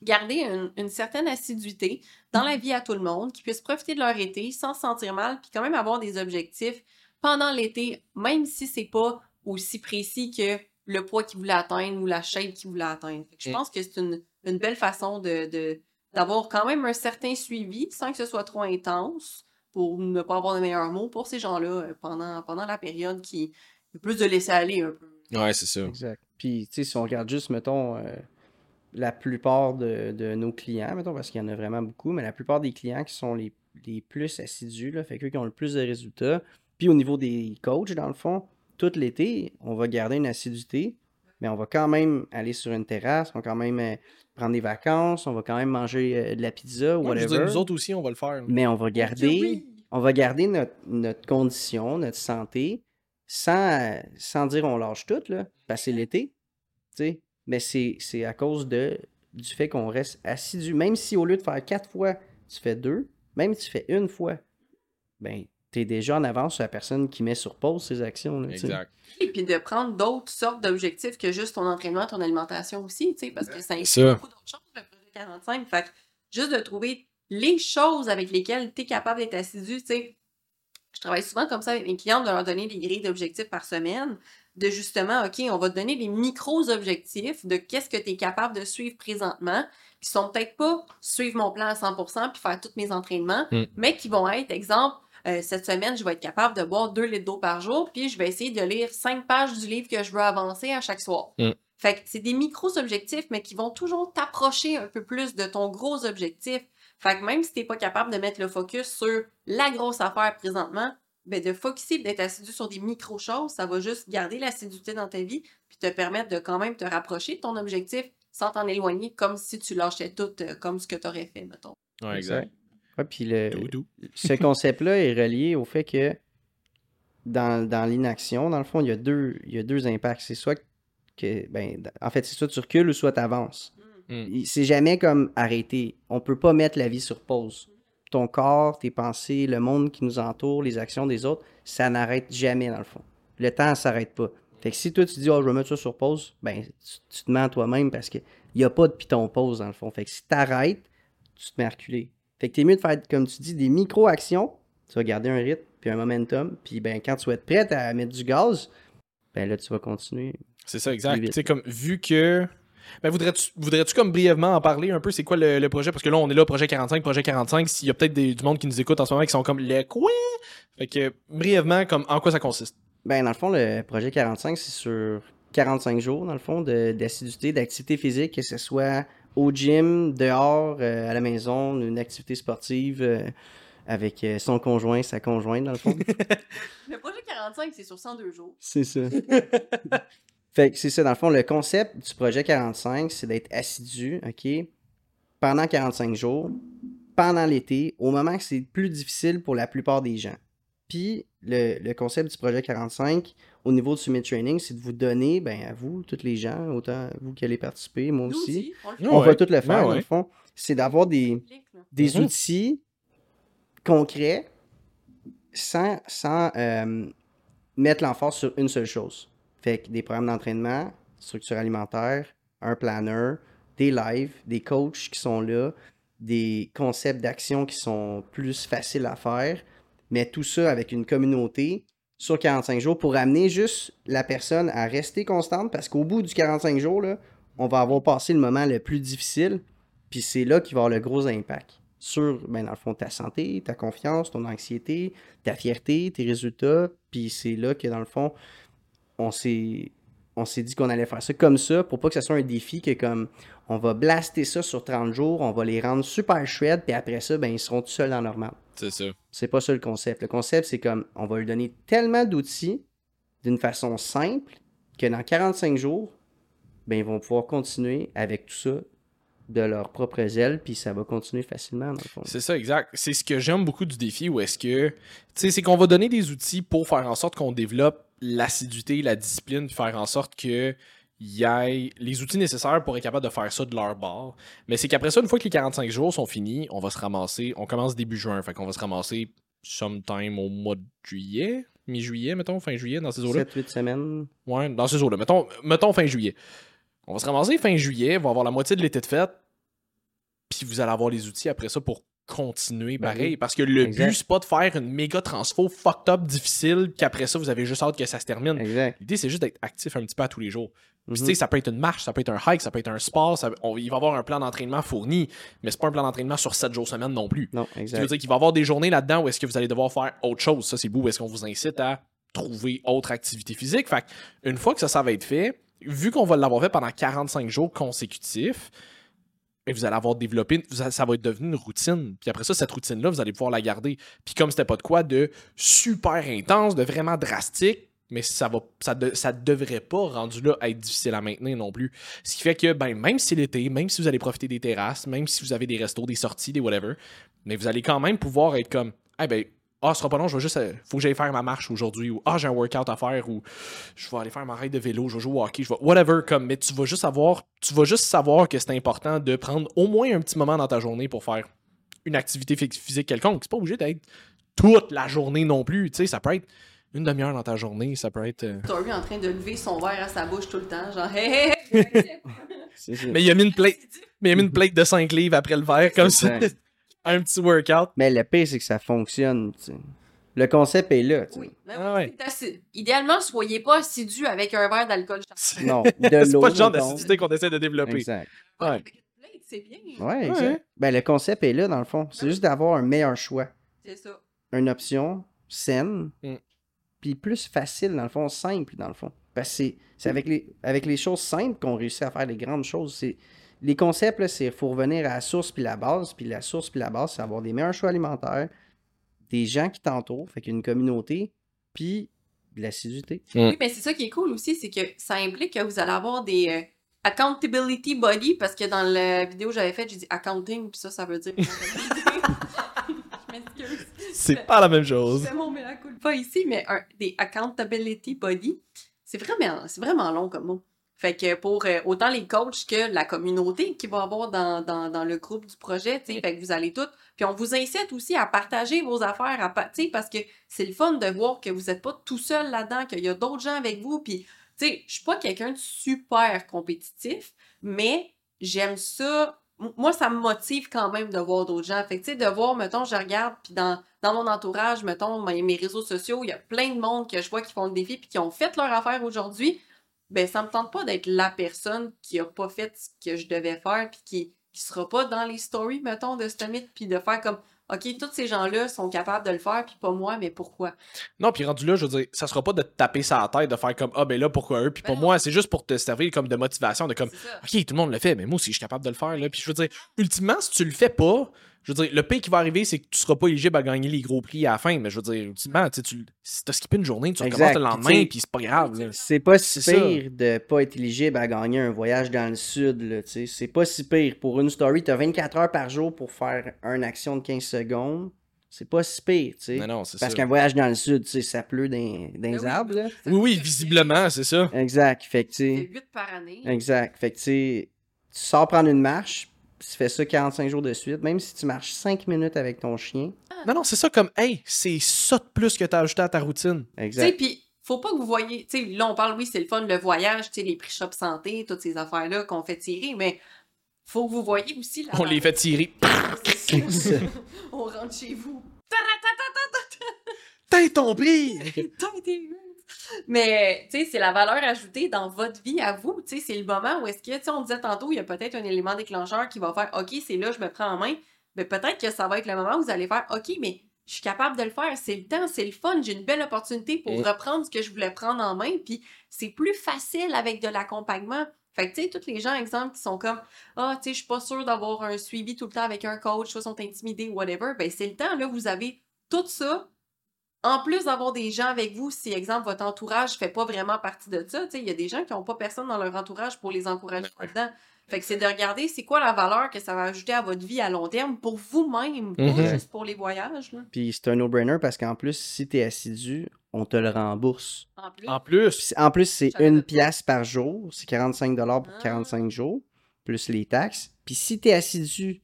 garder une, une certaine assiduité dans la vie à tout le monde, qui puissent profiter de leur été sans se sentir mal, puis quand même avoir des objectifs pendant l'été, même si c'est pas aussi précis que le poids qu'ils voulaient atteindre ou la shape qu'ils voulaient atteindre. Je pense que c'est une, une belle façon de, de- d'avoir quand même un certain suivi sans que ce soit trop intense pour ne pas avoir de meilleurs mots pour ces gens-là euh, pendant, pendant la période qui est plus de laisser aller un peu.
Ouais, c'est ça.
Exact. Puis, tu sais, si on regarde juste, mettons, euh, la plupart de, de nos clients, mettons, parce qu'il y en a vraiment beaucoup, mais la plupart des clients qui sont les, les plus assidus, là, fait qu'eux qui ont le plus de résultats. Puis au niveau des coachs, dans le fond, tout l'été, on va garder une assiduité, mais on va quand même aller sur une terrasse, on va quand même euh, prendre des vacances, on va quand même manger euh, de la pizza ou
Ouais, je veux
whatever.
dire, nous autres aussi, on va le faire.
Mais on va garder,
oui!
on va garder notre, notre condition, notre santé, sans, sans dire on lâche tout, là, parce que c'est l'été. tu sais. Mais c'est c'est à cause de, du fait qu'on reste assidu. Même si au lieu de faire quatre fois, tu fais deux, même si tu fais une fois, ben, tu es déjà en avance sur la personne qui met sur pause ses actions. Là, tu sais.
Exact.
Et puis de prendre d'autres sortes d'objectifs que juste ton entraînement, ton alimentation aussi, tu sais, parce que ça inclut beaucoup d'autres choses, le projet 45. Fait que juste de trouver les choses avec lesquelles tu es capable d'être assidu, tu sais. Je travaille souvent comme ça avec mes clients, de leur donner des grilles d'objectifs par semaine, de justement, OK, on va te donner des micros-objectifs de qu'est-ce que tu es capable de suivre présentement, qui sont peut-être pas suivre mon plan à 100% puis faire tous mes entraînements,
Mm.
mais qui vont être, exemple, euh, cette semaine, je vais être capable de boire 2 litres d'eau par jour, puis je vais essayer de lire 5 pages du livre que je veux avancer à chaque soir.
Mm.
Fait que c'est des micros-objectifs, mais qui vont toujours t'approcher un peu plus de ton gros objectif. Fait que même si t'es pas capable de mettre le focus sur la grosse affaire présentement, ben de focuser et d'être assidu sur des micro-choses, ça va juste garder l'assiduité dans ta vie, puis te permettre de quand même te rapprocher de ton objectif sans t'en éloigner, comme si tu lâchais tout, euh, comme ce que tu aurais fait, mettons.
Ouais, exact.
Ouais, puis le,
Doudou.
ce concept-là est relié au fait que dans, dans l'inaction, dans le fond, il y a deux, il y a deux impacts. C'est soit que, ben, en fait, c'est soit tu recules ou soit tu avances.
Mm.
C'est jamais comme arrêter. On peut pas mettre la vie sur pause. Ton corps, tes pensées, le monde qui nous entoure, les actions des autres, ça n'arrête jamais dans le fond. Le temps ne s'arrête pas. Fait que si toi tu dis oh je vais mettre ça sur pause, ben tu, tu te mens à toi-même parce qu'il n'y a pas de piton pause dans le fond. Fait que si tu arrêtes, tu te mets à reculer. Fait que t'es mieux de faire, comme tu dis, des micro-actions. Tu vas garder un rythme, puis un momentum. Puis ben quand tu vas être prête à mettre du gaz, ben là tu vas continuer.
C'est ça, exact. Tu sais, comme, vu que. Ben, voudrais-tu, voudrais-tu comme brièvement en parler un peu? C'est quoi le, le projet? Parce que là, on est là, projet 45, projet 45. S'il y a peut-être des- du monde qui nous écoute en ce moment qui sont comme le quoi? Fait que, brièvement, comme, en quoi ça consiste?
Ben, dans le fond, le projet 45, c'est sur 45 jours, dans le fond, de- d'assiduité, d'activité physique, que ce soit au gym, dehors, euh, à la maison, une activité sportive euh, avec euh, son conjoint, sa conjointe, dans le fond.
Le projet 45, c'est sur 102 jours.
c'est ça. fait que c'est ça, dans le fond, le concept du projet 45, c'est d'être assidu, OK, pendant 45 jours, pendant l'été, au moment que c'est plus difficile pour la plupart des gens. Puis, le, le concept du projet 45, au niveau du Summit Training, c'est de vous donner, ben, à vous, tous les gens, autant vous qui allez participer, moi
Nous
aussi,
aussi, on.
Ouais,
va tout le faire,
Ouais,
dans
ouais.
le fond, c'est d'avoir des, des
Mhm.
outils concrets sans, sans euh, mettre l'emphase sur une seule chose. Fait que des programmes d'entraînement, structure alimentaire, un planner, des lives, des coachs qui sont là, des concepts d'action qui sont plus faciles à faire, mais tout ça avec une communauté sur 45 jours pour amener juste la personne à rester constante parce qu'au bout du 45 jours, là, on va avoir passé le moment le plus difficile, puis c'est là qu'il va avoir le gros impact sur, ben, dans le fond, ta santé, ta confiance, ton anxiété, ta fierté, tes résultats. Puis c'est là que, dans le fond, on s'est, on s'est dit qu'on allait faire ça comme ça pour pas que ce soit un défi que, comme, on va blaster ça sur 30 jours, on va les rendre super shred, puis après ça, ben, ils seront tout seuls dans leur normal.
C'est ça.
C'est pas ça le concept. Le concept, c'est comme, on va lui donner tellement d'outils d'une façon simple que dans 45 jours, ben, ils vont pouvoir continuer avec tout ça de leur propre ailes, puis ça va continuer facilement.
C'est ça, exact. C'est ce que j'aime beaucoup du défi, où est-ce que, tu sais, c'est qu'on va donner des outils pour faire en sorte qu'on développe l'assiduité, la discipline, faire en sorte que y ait les outils nécessaires pour être capable de faire ça de leur bord. Mais c'est qu'après ça, une fois que les 45 jours sont finis, on va se ramasser, on commence début juin, fait qu'on va se ramasser sometime au mois de juillet, mi-juillet, mettons, fin juillet, dans ces eaux-là.
7-8 semaines.
Ouais, dans ces eaux-là. Mettons, mettons fin juillet. On va se ramasser fin juillet, on va avoir la moitié de l'été de fête, puis vous allez avoir les outils après ça pour continuer
Ben
pareil.
oui.
Parce que le
Exact.
but, c'est pas de faire une méga transfo fucked up, difficile, qu'après ça, vous avez juste hâte que ça se termine. L'idée, c'est juste d'être actif un petit peu à tous les jours. Puis,
Mhm.
tu sais, ça peut être une marche, ça peut être un hike, ça peut être un sport, ça- on- il va y avoir un plan d'entraînement fourni, mais c'est pas un plan d'entraînement sur 7 jours semaine non plus.
Non,
Ce qui veut dire qu'il va y avoir des journées là-dedans où est-ce que vous allez devoir faire autre chose. Ça, c'est beau. Où est-ce qu'on vous incite à trouver autre activité physique. Fait une fois que ça, ça va être fait, vu qu'on va l'avoir fait pendant 45 jours consécutifs, et vous allez avoir développé, ça va être devenu une routine. Puis après ça, cette routine-là, vous allez pouvoir la garder. Puis comme c'était pas de quoi de super intense, de vraiment drastique, mais ça va ça, ça devrait pas rendu là être difficile à maintenir non plus. Ce qui fait que ben même si l'été, même si vous allez profiter des terrasses, même si vous avez des restos, des sorties, des whatever, mais vous allez quand même pouvoir être comme ah ben ah, ce sera pas long, je vais juste. euh, faut que j'aille faire ma marche aujourd'hui, ou ah, j'ai un workout à faire, ou je vais aller faire ma raid de vélo, je vais jouer au hockey, je vais. Whatever, comme, mais tu vas juste savoir. Tu vas juste savoir que c'est important de prendre au moins un petit moment dans ta journée pour faire une activité phy- physique quelconque. C'est pas obligé d'être toute la journée non plus. Tu sais, ça peut être une demi-heure dans ta journée, ça peut être. euh,
Story en train de lever son verre à sa bouche tout le temps, genre hey.
Mais il a mis une plate. Mais il a mis une plate de 5 livres après le verre, comme ça. Un petit workout.
Mais le pire, c'est que ça fonctionne. Le concept est là.
Oui. Ben
Ah ouais.
c'est assez- Idéalement, soyez pas assidu avec un verre d'alcool.
C'est
Non, de
c'est
l'eau.
pas le genre d'acidité qu'on essaie de développer.
Exact.
Ouais.
Avec une plate, c'est bien.
Ouais, exact.
Ouais.
Ben, le concept est là, dans le fond. C'est juste d'avoir un meilleur choix.
C'est ça.
Une option saine,
Mm.
puis plus facile, dans le fond, simple, dans le fond. Parce que c'est- c'est avec les, avec les choses simples qu'on réussit à faire les grandes choses. C'est Les concepts, là, c'est faut revenir à la source puis la base. Puis la source puis la base, c'est avoir des meilleurs choix alimentaires, des gens qui t'entourent, fait qu'une communauté, puis de l'assiduité.
Mm.
Oui, mais c'est ça qui est cool aussi, c'est que ça implique que vous allez avoir des euh, accountability body, parce que dans la vidéo que j'avais faite, j'ai dit accounting, puis ça, ça veut dire.
C'est pas la même chose.
fais mon culpa ici, mais un- des accountability body, c'est vraiment, c'est vraiment long comme mot. Fait que pour euh, autant les coachs que la communauté qui va avoir dans, dans, le groupe du projet, tu sais, fait que vous allez toutes. Puis on vous incite aussi à partager vos affaires, à, tu parce que c'est le fun de voir que vous n'êtes pas tout seul là-dedans, qu'il y a d'autres gens avec vous. Puis, tu sais, je suis pas quelqu'un de super compétitif, mais j'aime ça. Moi, ça me motive quand même de voir d'autres gens. Fait que, tu sais, de voir, mettons, je regarde, puis dans, dans mon entourage, mettons, mes réseaux sociaux, il y a plein de monde que je vois qui font le défi, puis qui ont fait leur affaire aujourd'hui. Ben, ça me tente pas d'être la personne qui a pas fait ce que je devais faire, puis qui, qui sera pas dans les stories, mettons, de ce mythe, puis de faire comme, OK, tous ces gens-là sont capables de le faire, puis pas moi, mais pourquoi?
Non, puis rendu là, je veux dire, ça sera pas de te taper ça à la tête, de faire comme Ah, ben là, pourquoi eux? Puis
Ben
pour
non.
moi, c'est juste pour te servir comme de motivation, de comme. OK, tout le monde le fait, mais moi aussi, je suis capable de le faire. Là. Puis je veux dire, ultimement, si tu le fais pas, je veux dire, le pire qui va arriver, c'est que tu seras pas éligible à gagner les gros prix à la fin. Mais je veux dire, ultimement, tu sais, tu si t'as skippé une journée, tu
Exact.
recommences le lendemain, puis c'est pas grave.
C'est pas si
C'est ça.
pire de pas être éligible à gagner un voyage dans le sud, là, tu sais. C'est pas si pire. Pour une story, t'as 24 heures par jour pour faire une action de 15 secondes. C'est pas si pire, tu sais.
Mais non, c'est ça.
Parce qu'un voyage dans le sud, tu sais, ça pleut dans, dans
Ben
les
oui.
arbres, là.
Oui, oui, visiblement, c'est ça.
Exact. Fait que, tu
C'est
sais,
8 par année.
exact. Fait que, tu sais, tu sors prendre une marche, puis tu fais ça 45 jours de suite, même si tu marches 5 minutes avec ton chien.
Non, non, c'est ça comme Hey, c'est ça de plus que t'as ajouté à ta routine.
Tu sais,
Exact.
puis faut pas que vous voyez, tu sais, là on parle, oui, c'est le fun, le voyage, tu sais, les prix shop santé, toutes ces affaires-là qu'on fait tirer, mais faut que vous voyez aussi la
On les fait tirer.
C'est
ça.
ça. on rentre chez vous.
T'as ton prix!
Mais, tu sais, c'est la valeur ajoutée dans votre vie à vous. Tu sais, c'est le moment où est-ce que, tu sais, on disait tantôt, il y a peut-être un élément déclencheur qui va faire, OK, c'est là, je me prends en main. Mais peut-être que ça va être le moment où vous allez faire, OK, mais je suis capable de le faire. C'est le temps, c'est le fun. J'ai une belle opportunité pour
Et-
reprendre ce que je voulais prendre en main. Puis c'est plus facile avec de l'accompagnement. Fait que, tu sais, tous les gens, exemple, qui sont comme, ah, tu sais, je suis pas sûre d'avoir un suivi tout le temps avec un coach, soit sont intimidés whatever. Ben, c'est le temps, là, vous avez tout ça en plus d'avoir des gens avec vous, si, exemple, votre entourage fait pas vraiment partie de ça, tu sais, il y a des gens qui n'ont pas personne dans leur entourage pour les encourager là-dedans. Fait que c'est de regarder c'est quoi la valeur que ça va ajouter à votre vie à long terme pour vous-même, pas
Mhm.
juste pour les voyages. Là.
Puis c'est un no-brainer parce qu'en plus, si t'es assidu, on te le rembourse.
En plus.
En plus,
c'est- En plus, c'est une pièce par jour. C'est 45 pour
Ah.
45 jours, plus les taxes. Puis si t'es assidu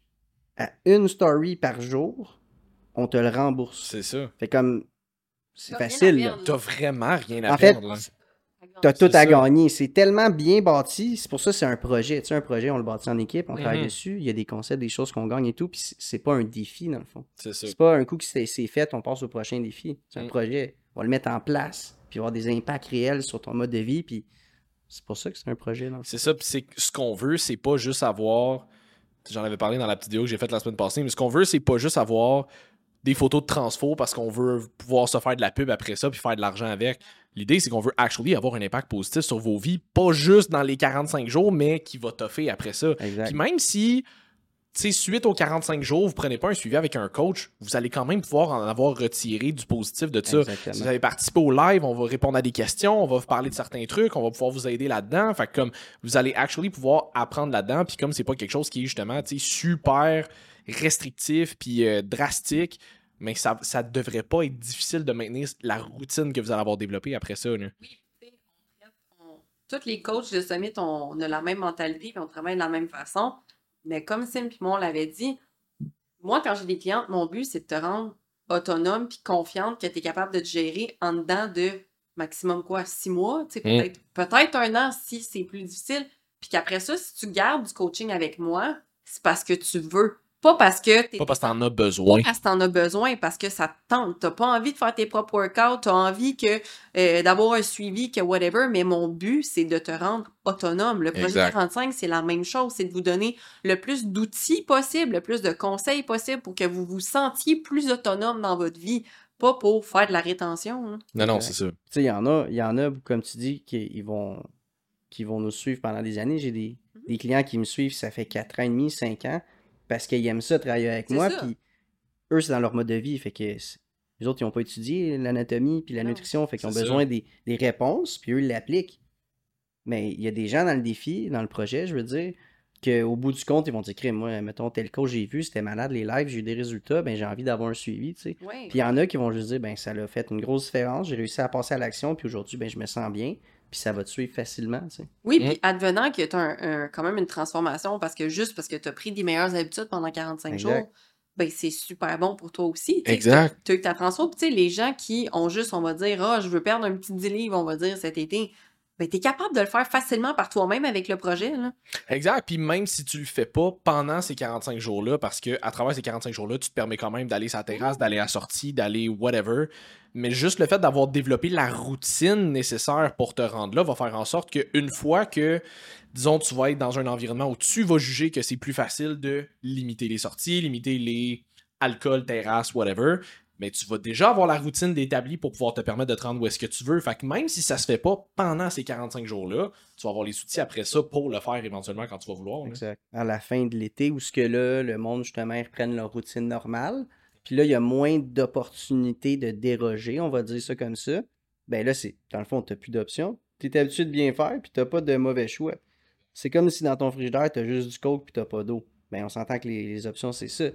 à une story par jour, on te le rembourse.
c'est ça.
Fait comme, c'est facile.
T'as vraiment rien à
En
perdre.
T'as tout à
ça.
gagner. C'est tellement bien bâti. C'est pour ça que c'est un projet. Tu sais, un projet, on le bâtit en équipe, on travaille
Mhm.
dessus. Il y a des concepts, des choses qu'on gagne et tout. Puis c'est- pas un défi, dans le fond.
C'est ça.
C'est pas un coup que c'est c'est fait, on passe au prochain défi. C'est un
Mm.
projet. On va le mettre en place, puis avoir des impacts réels sur ton mode de vie. Puis c'est pour ça que c'est un projet. Dans le fond.
C'est ça, puis c'est ce qu'on veut, c'est pas juste avoir. J'en avais parlé dans la petite vidéo que j'ai faite la semaine passée, mais ce qu'on veut, c'est pas juste avoir des photos de transfo parce qu'on veut pouvoir se faire de la pub après ça puis faire de l'argent avec. L'idée, c'est qu'on veut actually avoir un impact positif sur vos vies, pas juste dans les 45 jours, mais qui va toffer après ça.
Exact.
Puis même si, tu sais, suite aux 45 jours, vous prenez pas un suivi avec un coach, vous allez quand même pouvoir en avoir retiré du positif de ça.
Exactement.
Si vous avez participé au live, on va répondre à des questions, on va vous parler de certains trucs, on va pouvoir vous aider là-dedans. Fait que comme vous allez actually pouvoir apprendre là-dedans, puis comme c'est pas quelque chose qui est justement tu sais, super restrictif puis euh, drastique, mais ça ça devrait pas être difficile de maintenir la routine que vous allez avoir développée après ça. là.
Oui, Tous les coachs de Summit, on, a la même mentalité et on travaille de la même façon. Mais comme Sim et moi, on l'avait dit, moi, quand j'ai des clientes, mon but, c'est de te rendre autonome puis confiante que tu es capable de te gérer en dedans de maximum quoi, six mois,
Mm.
peut-être peut-être un an si c'est plus difficile. Puis qu'après ça, si tu gardes du coaching avec moi, c'est parce que tu veux. Pas parce que tu
Pas parce que t'en as besoin.
parce que t'en as besoin, parce que ça te tente. T'as pas envie de faire tes propres workouts, t'as envie que euh, d'avoir un suivi, que whatever, mais mon but, c'est de te rendre autonome. Le projet
Exact.
45, c'est la même chose, c'est de vous donner le plus d'outils possible, le plus de conseils possible pour que vous vous sentiez plus autonome dans votre vie, pas pour faire de la rétention. hein.
Non, non, c'est ça.
Tu sais, il y en a, il y en a, comme tu dis, qui ils vont, qui vont nous suivre pendant des années. J'ai des,
Mhm.
des clients qui me suivent, ça fait 4 ans et demi, 5 ans, parce qu'ils aiment ça, travailler avec moi. Puis eux, c'est dans leur mode de vie. Fait que les autres, ils n'ont pas étudié l'anatomie puis la
Non,
nutrition. Fait qu'ils ont besoin des, des réponses, puis eux, ils l'appliquent. Mais il y a des gens dans le défi, dans le projet, je veux dire, qu'au bout du compte, ils vont dire, Crème, moi, mettons, tel coach j'ai vu, c'était malade, les lives, j'ai eu des résultats, ben j'ai envie d'avoir un suivi, tu sais. Puis il y en a qui vont juste dire, ben ça l'a fait une grosse différence, j'ai réussi à passer à l'action, puis aujourd'hui, ben je me sens bien, puis ça va te suivre facilement, tu sais.
Oui, puis advenant que tu as un- un- quand même une transformation parce que juste parce que tu as pris des meilleures habitudes pendant 45
Exact.
jours, ben c'est super bon pour toi aussi.
Exact.
Tu as eu ta transformation. Puis, tu sais, les gens qui ont juste, on va dire, ah, je veux perdre un petit 10 livres, on va dire, cet été, ben, tu es capable de le faire facilement par toi-même avec le projet. Là.
Exact. Puis même si tu le fais pas pendant ces 45 jours-là, parce que à travers ces 45 jours-là, tu te permets quand même d'aller sur la terrasse, d'aller à la sortie, d'aller whatever. Mais juste le fait d'avoir développé la routine nécessaire pour te rendre là va faire en sorte qu'une fois que, disons, tu vas être dans un environnement où tu vas juger que c'est plus facile de limiter les sorties, limiter les alcools, terrasses, whatever, mais tu vas déjà avoir la routine d'établie pour pouvoir te permettre de te rendre où est-ce que tu veux. Fait que même si ça se fait pas pendant ces 45 jours-là, tu vas avoir les outils après ça pour le faire éventuellement quand tu vas vouloir.
Exact. À la fin de l'été, où ce que là, le monde, justement, ils reprennent leur routine normale. Puis là, il y a moins d'opportunités de déroger, on va dire ça comme ça. Ben là, c'est dans le fond, tu plus d'options. Tu es habitué de bien faire, puis tu pas de mauvais choix. C'est comme si dans ton frigidaire, tu as juste du coke, puis tu pas d'eau. Ben on s'entend que les, les options, c'est ça.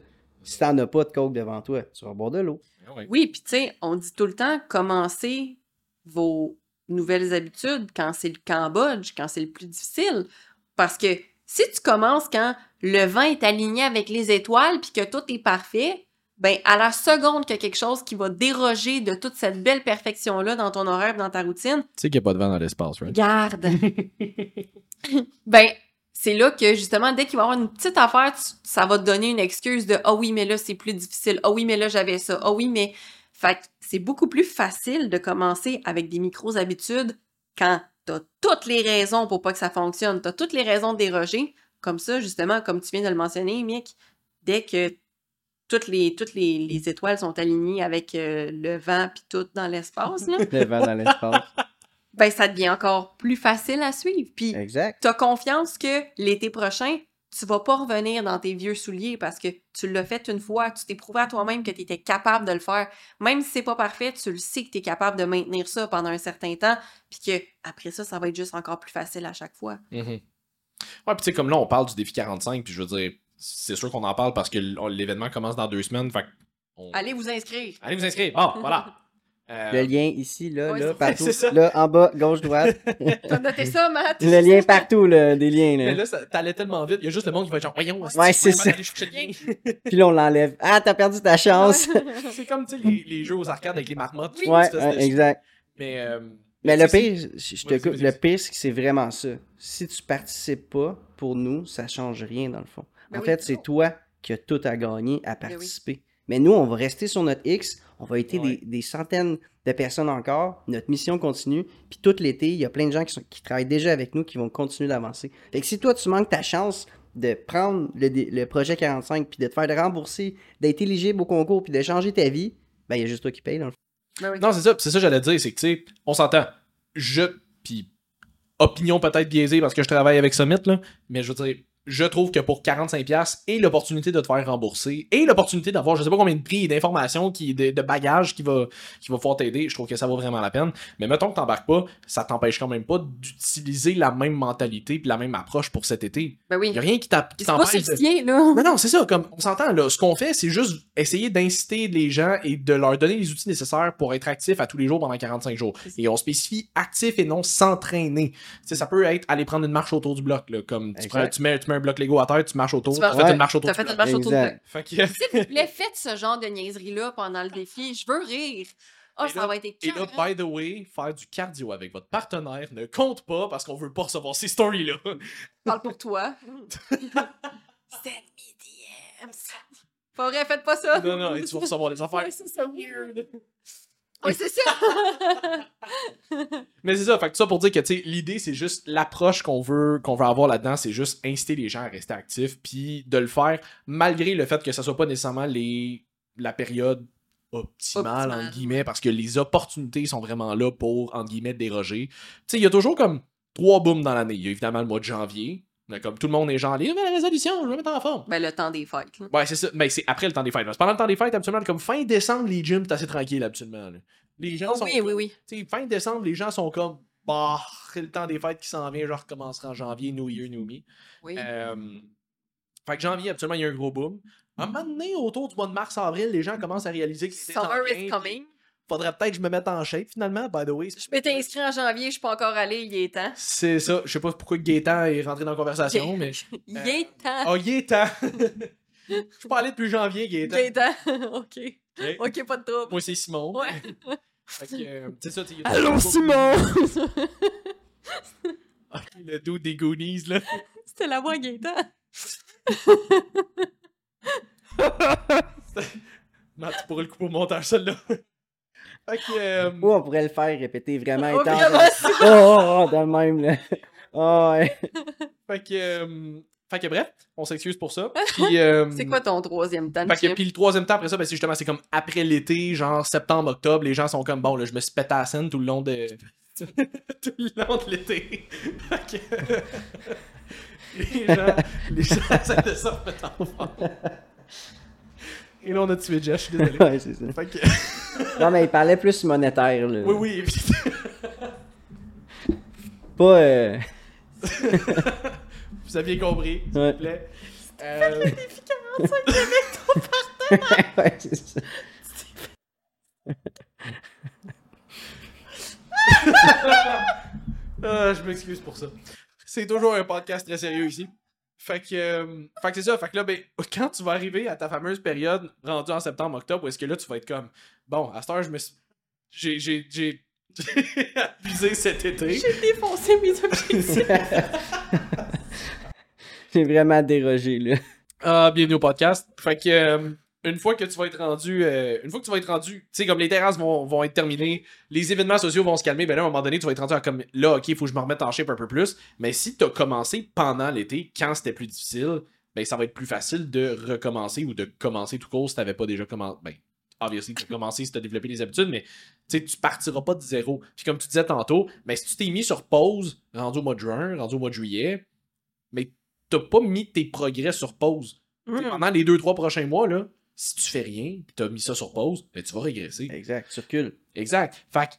Si tu as pas de coke devant toi, tu vas boire de l'eau.
Ah.
Oui, puis tu sais, on dit tout le temps, commencez vos nouvelles habitudes quand c'est le Cambodge, quand c'est le plus difficile. Parce que si tu commences quand le vent est aligné avec les étoiles puis que tout est parfait, ben à la seconde qu'il y a quelque chose qui va déroger de toute cette belle perfection-là dans ton horaire, dans ta routine,
Tu sais qu'il n'y a pas de vent dans l'espace, right?
garde. ben, c'est là que justement, dès qu'il va y avoir une petite affaire, tu- ça va te donner une excuse de Ah oui, mais là, c'est plus difficile. Ah oui, mais là, j'avais ça. Ah oui, mais. Fait que c'est beaucoup plus facile de commencer avec des micros-habitudes quand t'as toutes les raisons pour pas que ça fonctionne. T'as toutes les raisons de déroger. Comme ça, justement, comme tu viens de le mentionner, Mick, dès que toutes les, toutes les, les étoiles sont alignées avec euh, le vent puis tout dans l'espace, là,
Le vent dans l'espace.
ben ça devient encore plus facile à suivre. Puis
Exact.
tu as confiance que l'été prochain, tu vas pas revenir dans tes vieux souliers parce que tu l'as fait une fois, tu t'es prouvé à toi-même que tu étais capable de le faire. Même si c'est pas parfait, tu le sais que tu es capable de maintenir ça pendant un certain temps, puis que après ça, ça va être juste encore plus facile à chaque fois.
Mhm. Ouais, puis tu sais, comme là, on parle du défi 45, puis je veux dire, c'est sûr qu'on en parle parce que l'événement commence dans deux semaines, fait on-
Allez vous inscrire.
Allez vous inscrire. Bon, voilà. Euh,
Le lien ici, là,
Ouais,
là, partout.
c'est ça.
Là, en bas, gauche, droite.
T'as noté ça, Matt?
le lien partout, là, des liens.
Mais
Là.
là, ça- t'allais tellement vite, il y a juste le monde qui va être genre, voyons,
Ouais, c'est ça.
aller chercher le lien?
Puis là, on l'enlève. Ah, t'as perdu ta chance.
c'est comme, tu sais, les, les jeux aux arcades avec les marmottes.
ouais,
C'était-
ouais, exact.
Mais, euh,
Mais le
c'est-
pire, je je te coupe, le pire, c'est que c'est vraiment ça. Si tu participes pas, pour nous, ça change rien dans le fond.
Ben
en
oui.
fait, c'est toi qui as tout à gagner à
Ben oui.
participer. Mais nous, on va rester sur notre X, on va être
Ouais.
des, des centaines de personnes encore, notre mission continue, puis tout l'été, il y a plein de gens qui, sont- qui travaillent déjà avec nous qui vont continuer d'avancer. Fait que si toi, tu manques ta chance de prendre le, projet 45, puis de te faire rembourser, d'être éligible au concours, puis de changer ta vie, ben il y a juste toi qui paye dans le fond.
Ben oui.
Non, c'est ça. C'est ça que j'allais dire. C'est que, tu sais, on s'entend. Je. Puis, opinion peut-être biaisée parce que je travaille avec Summit, là. Mais je veux dire, je trouve que pour 45$ et l'opportunité de te faire rembourser et l'opportunité d'avoir je sais pas combien de prix et d'informations, qui, de, de bagages qui va, qui va pouvoir t'aider, je trouve que ça vaut vraiment la peine. Mais mettons que t'embarques pas, ça t'empêche quand même pas d'utiliser la même mentalité puis la même approche pour cet été.
Ben oui.
Y a rien qui t'empêche de...
là.
Non, non, c'est ça. Comme on s'entend, là. Ce qu'on fait, c'est juste essayer d'inciter les gens et de leur donner les outils nécessaires pour être actifs à tous les jours pendant 45 jours. Et on spécifie actif et non s'entraîner. Tu sais, ça peut être aller prendre une marche autour du bloc, là. Comme tu, prends- tu mets, tu mets un bloc Lego à terre, tu marches autour,
Tu
fais
Ouais.
une marche autour
T'as fait une marche autour.
Fait
S'il vous plaît, faites ce genre de niaiserie-là pendant le défi. Je veux rire. Oh,
Et
ça
là-
va être
Et là, by the way, faire du cardio avec votre partenaire ne compte pas parce qu'on veut pas recevoir ces stories-là.
Parle pour toi. Send me DMs. Pas vrai, faites pas ça.
non, non, et tu vas recevoir des affaires.
Ouais, c'est ça weird. Oui, c'est ça.
Mais c'est ça, fait que ça pour dire que l'idée c'est juste l'approche qu'on veut qu'on veut avoir là-dedans, c'est juste inciter les gens à rester actifs puis de le faire malgré le fait que ça soit pas nécessairement les la période optimale
Optimale,
entre guillemets parce que les opportunités sont vraiment là pour entre guillemets déroger. Tu sais, il y a toujours comme trois booms dans l'année. Il y a évidemment le mois de janvier, mais comme tout le monde est genre les nouvelles résolutions, je vais me mettre en forme.
Ben, le temps des fêtes. là.
Ouais, c'est ça. Mais c'est après le temps des fêtes. pendant le temps des fêtes, absolument. Comme fin décembre, les gyms, c'est assez tranquille, absolument. là. Les gens sont.
oui, oui, oui.
Sais, fin décembre, les gens sont comme bah, c'est le temps des fêtes qui s'en vient, je recommencerai en janvier, New Year, New Me.
Oui.
Euh, fait que janvier, absolument, il y a un gros boom. Un moment donné, autour du mois de mars-avril, les gens commencent à réaliser que c'est
Summer is coming.
Faudrait peut-être que je me mette en shape finalement, by the way.
Je m'étais inscrit en janvier, je suis pas encore allé, il est temps.
C'est ça. Je sais pas pourquoi Gaétan est rentré dans la conversation, mais.
Il est temps.
Oh, il est temps! Je suis pas allé depuis janvier, Gaétan.
Temps. ok.
Ok.
Ok, pas de trouble.
Moi, c'est Simon.
Ouais.
Fait que, euh, c'est ça, tu sais, il y a-
Allô, Simon!
Ok, le dos des Goonies, là.
C'était la voix Gaëtan.
Matt, tu pourrais le couper au montage, celle-là. Euh,
Ou on pourrait le faire répéter vraiment
Oh,
intense.
vraiment,
Oh, oh, de même, là. Oh, ouais.
Fait que. euh, Fait que bref, on s'excuse pour ça. Puis, euh,
C'est quoi ton troisième temps de
Fait que, puis le troisième temps après ça, ben, c'est justement c'est comme après l'été, genre septembre, octobre, les gens sont comme bon là, je me suis pété à la scène tout le long de tout le long de l'été. Fait que les gens, les gens essaient de forme. Et là on a tué Jeff, je suis désolé.
Ouais, c'est ça.
Fait que
Non, mais il parlait plus monétaire, là.
oui oui, évidemment.
Pas. euh,
vous aviez compris, s'il
Ouais.
vous plaît. Euh,
ouais, c'est ça.
Ah, je m'excuse pour ça. C'est toujours un podcast très sérieux ici. Fait que, euh, fait que c'est ça. Fait que là, ben, quand tu vas arriver à ta fameuse période rendue en septembre-octobre, où est-ce que là, tu vas être comme, bon, à cette heure, je me suis. J'ai. J'ai. J'ai. j'ai abusé cet été.
J'ai défoncé mes objectifs.
J'ai vraiment dérogé, là.
Ah, bienvenue au podcast. Fait que, euh, une fois que tu vas être rendu, euh, une fois que tu vas être rendu, tu sais, comme les terrasses vont, vont être terminées, les événements sociaux vont se calmer, ben là, à un moment donné, tu vas être rendu à comme, là, ok, il faut que je me remette en shape un peu plus. Mais si t'as commencé pendant l'été, quand c'était plus difficile, ben ça va être plus facile de recommencer ou de commencer tout court si t'avais pas déjà commencé. Ben, obviously, tu as commencé si t'as développé des habitudes, mais tu tu partiras pas de zéro. Puis comme tu disais tantôt, ben si tu t'es mis sur pause, rendu au mois de juin, rendu au mois de juillet, mais t'as pas mis tes progrès sur pause. T'sais, Pendant les deux, trois prochains mois, là, si tu fais rien, pis t'as mis ça sur pause, ben tu vas régresser.
Exact, tu recules.
Exact. Fait que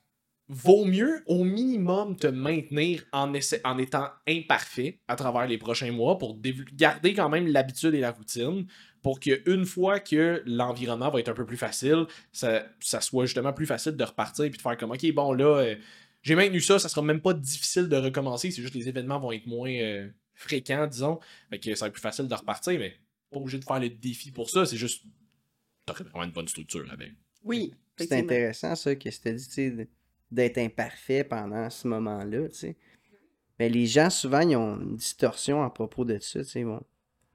vaut mieux au minimum te maintenir en, en étant imparfait à travers les prochains mois pour garder quand même l'habitude et la routine pour qu'une fois que l'environnement va être un peu plus facile, ça, ça soit justement plus facile de repartir et de faire comme OK, bon là, euh, j'ai maintenu ça, ça sera même pas difficile de recommencer, c'est juste que les événements vont être moins euh, fréquents, disons. Fait que ça va être plus facile de repartir, mais pas obligé de faire le défi pour ça, c'est juste. T'aurais vraiment une bonne structure avec.
Oui.
C'est intéressant, ça, que tu dit, tu sais, de- d'être imparfait pendant ce moment-là, tu sais. Mais les gens, souvent, ils ont une distorsion à propos de ça, tu sais. Ils vont,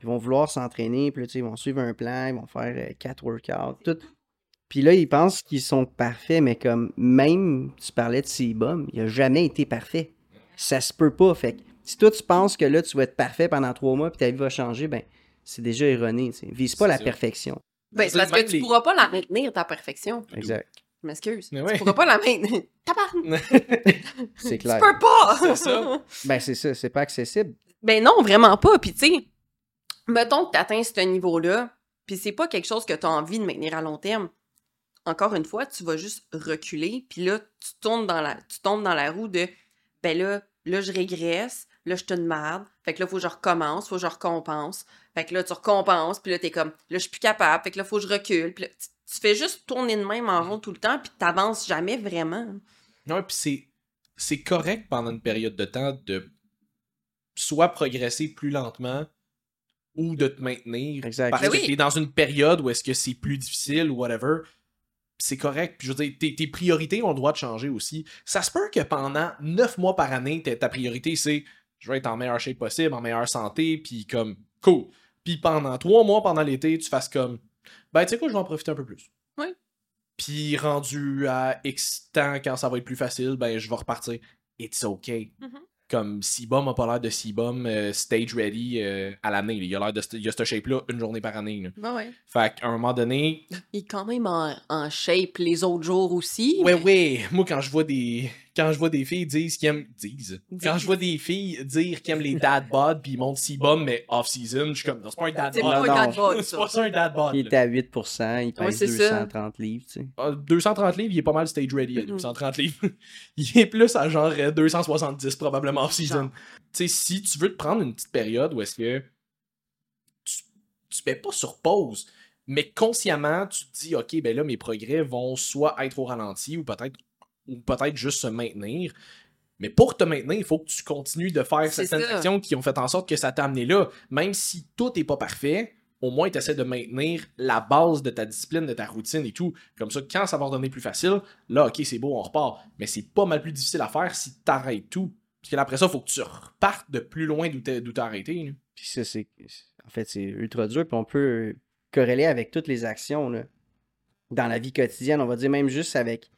ils vont vouloir s'entraîner, puis là, tu sais, ils vont suivre un plan, ils vont faire euh, quatre workouts, tout. Puis là, ils pensent qu'ils sont parfaits, mais comme même, tu parlais de Seabum, il a jamais été parfait. Ça se peut pas, fait que si toi, tu penses que là, tu vas être parfait pendant trois mois, puis ta vie va changer, ben, c'est déjà erroné, tu sais. Vise pas la
ça.
perfection.
Ben, c'est parce que tu
les-
pourras pas la maintenir, ta perfection.
Exact.
Je m'excuse.
Mais
Tu
ouais.
pourras pas la maintenir. Tabarnak,
C'est
Tu
clair.
peux pas!
C'est ça.
Ben, c'est ça, c'est pas accessible.
Ben non, vraiment pas. Puis tu sais, mettons que tu atteins ce niveau-là, puis c'est pas quelque chose que tu as envie de maintenir à long terme. Encore une fois, tu vas juste reculer, puis là, tu tournes dans la, tu tombes dans la roue de, ben là, là, je régresse, là, je te merde, fait que là, faut que je recommence, faut que je recompense, fait que là, tu recompenses, puis là, t'es comme, là, je suis plus capable, fait que là, faut que je recule, puis là, tu, tu fais juste tourner de même en rond tout le temps, puis t'avances jamais vraiment.
Ouais, puis c'est, c'est correct pendant une période de temps de soit progresser plus lentement ou de te maintenir.
Exact.
Parce que t'es dans une période où est-ce que c'est plus difficile ou whatever. C'est correct. Puis je veux dire, tes, tes priorités ont le droit de changer aussi. Ça se peut que pendant neuf mois par année, ta priorité c'est je vais être en meilleure shape possible, en meilleure santé, puis comme cool. Puis pendant trois mois pendant l'été, tu fasses comme ben tu sais quoi, je vais en profiter un peu plus.
Oui.
Puis rendu à X temps, quand ça va être plus facile, ben je vais repartir. It's okay.
Mhm.
Comme Sibum a pas l'air de Sibum euh, stage ready euh, à l'année. Il a l'air de ce- il a cette shape-là une journée par année. là.
Ben ouais.
Fait qu'à un moment donné,
Il est quand même en, en shape les autres jours aussi.
ouais, ouais, moi quand je vois des quand je vois des filles dire qu'ils aiment. Disent. Quand je vois des filles dire qu'ils aiment les dad bod puis ils montent si bum mais off-season, je suis comme, non, c'est pas un dad
C'est
bod.
pas un dad bod,
C'est pas ça un dad bod.
Il était à 8%, il pèse
c'est ça.
230 livres, tu sais.
Ah, 230 livres, il est pas mal stage ready à
Mhm.
230 livres. il est plus à genre euh, 270 probablement off-season. Tu sais, si tu veux te prendre une petite période où est-ce que tu, tu mets pas sur pause, mais consciemment, tu te dis, OK, ben là, mes progrès vont soit être au ralenti ou peut-être ou peut-être juste se maintenir. Mais pour te maintenir, il faut que tu continues de faire certaines
ça.
actions qui ont fait en sorte que ça t'a amené là. Même si tout n'est pas parfait, au moins tu essaies de maintenir la base de ta discipline, de ta routine et tout. Comme ça, quand ça va redonner plus facile, là, ok, c'est beau, on repart. Mais c'est pas mal plus difficile à faire si tu arrêtes tout. Parce que après ça, il faut que tu repartes de plus loin d'où t'as arrêté. là.
Puis ça, c'est. En fait, c'est ultra dur. Puis on peut corréler avec toutes les actions là, dans la vie quotidienne. On va dire même juste avec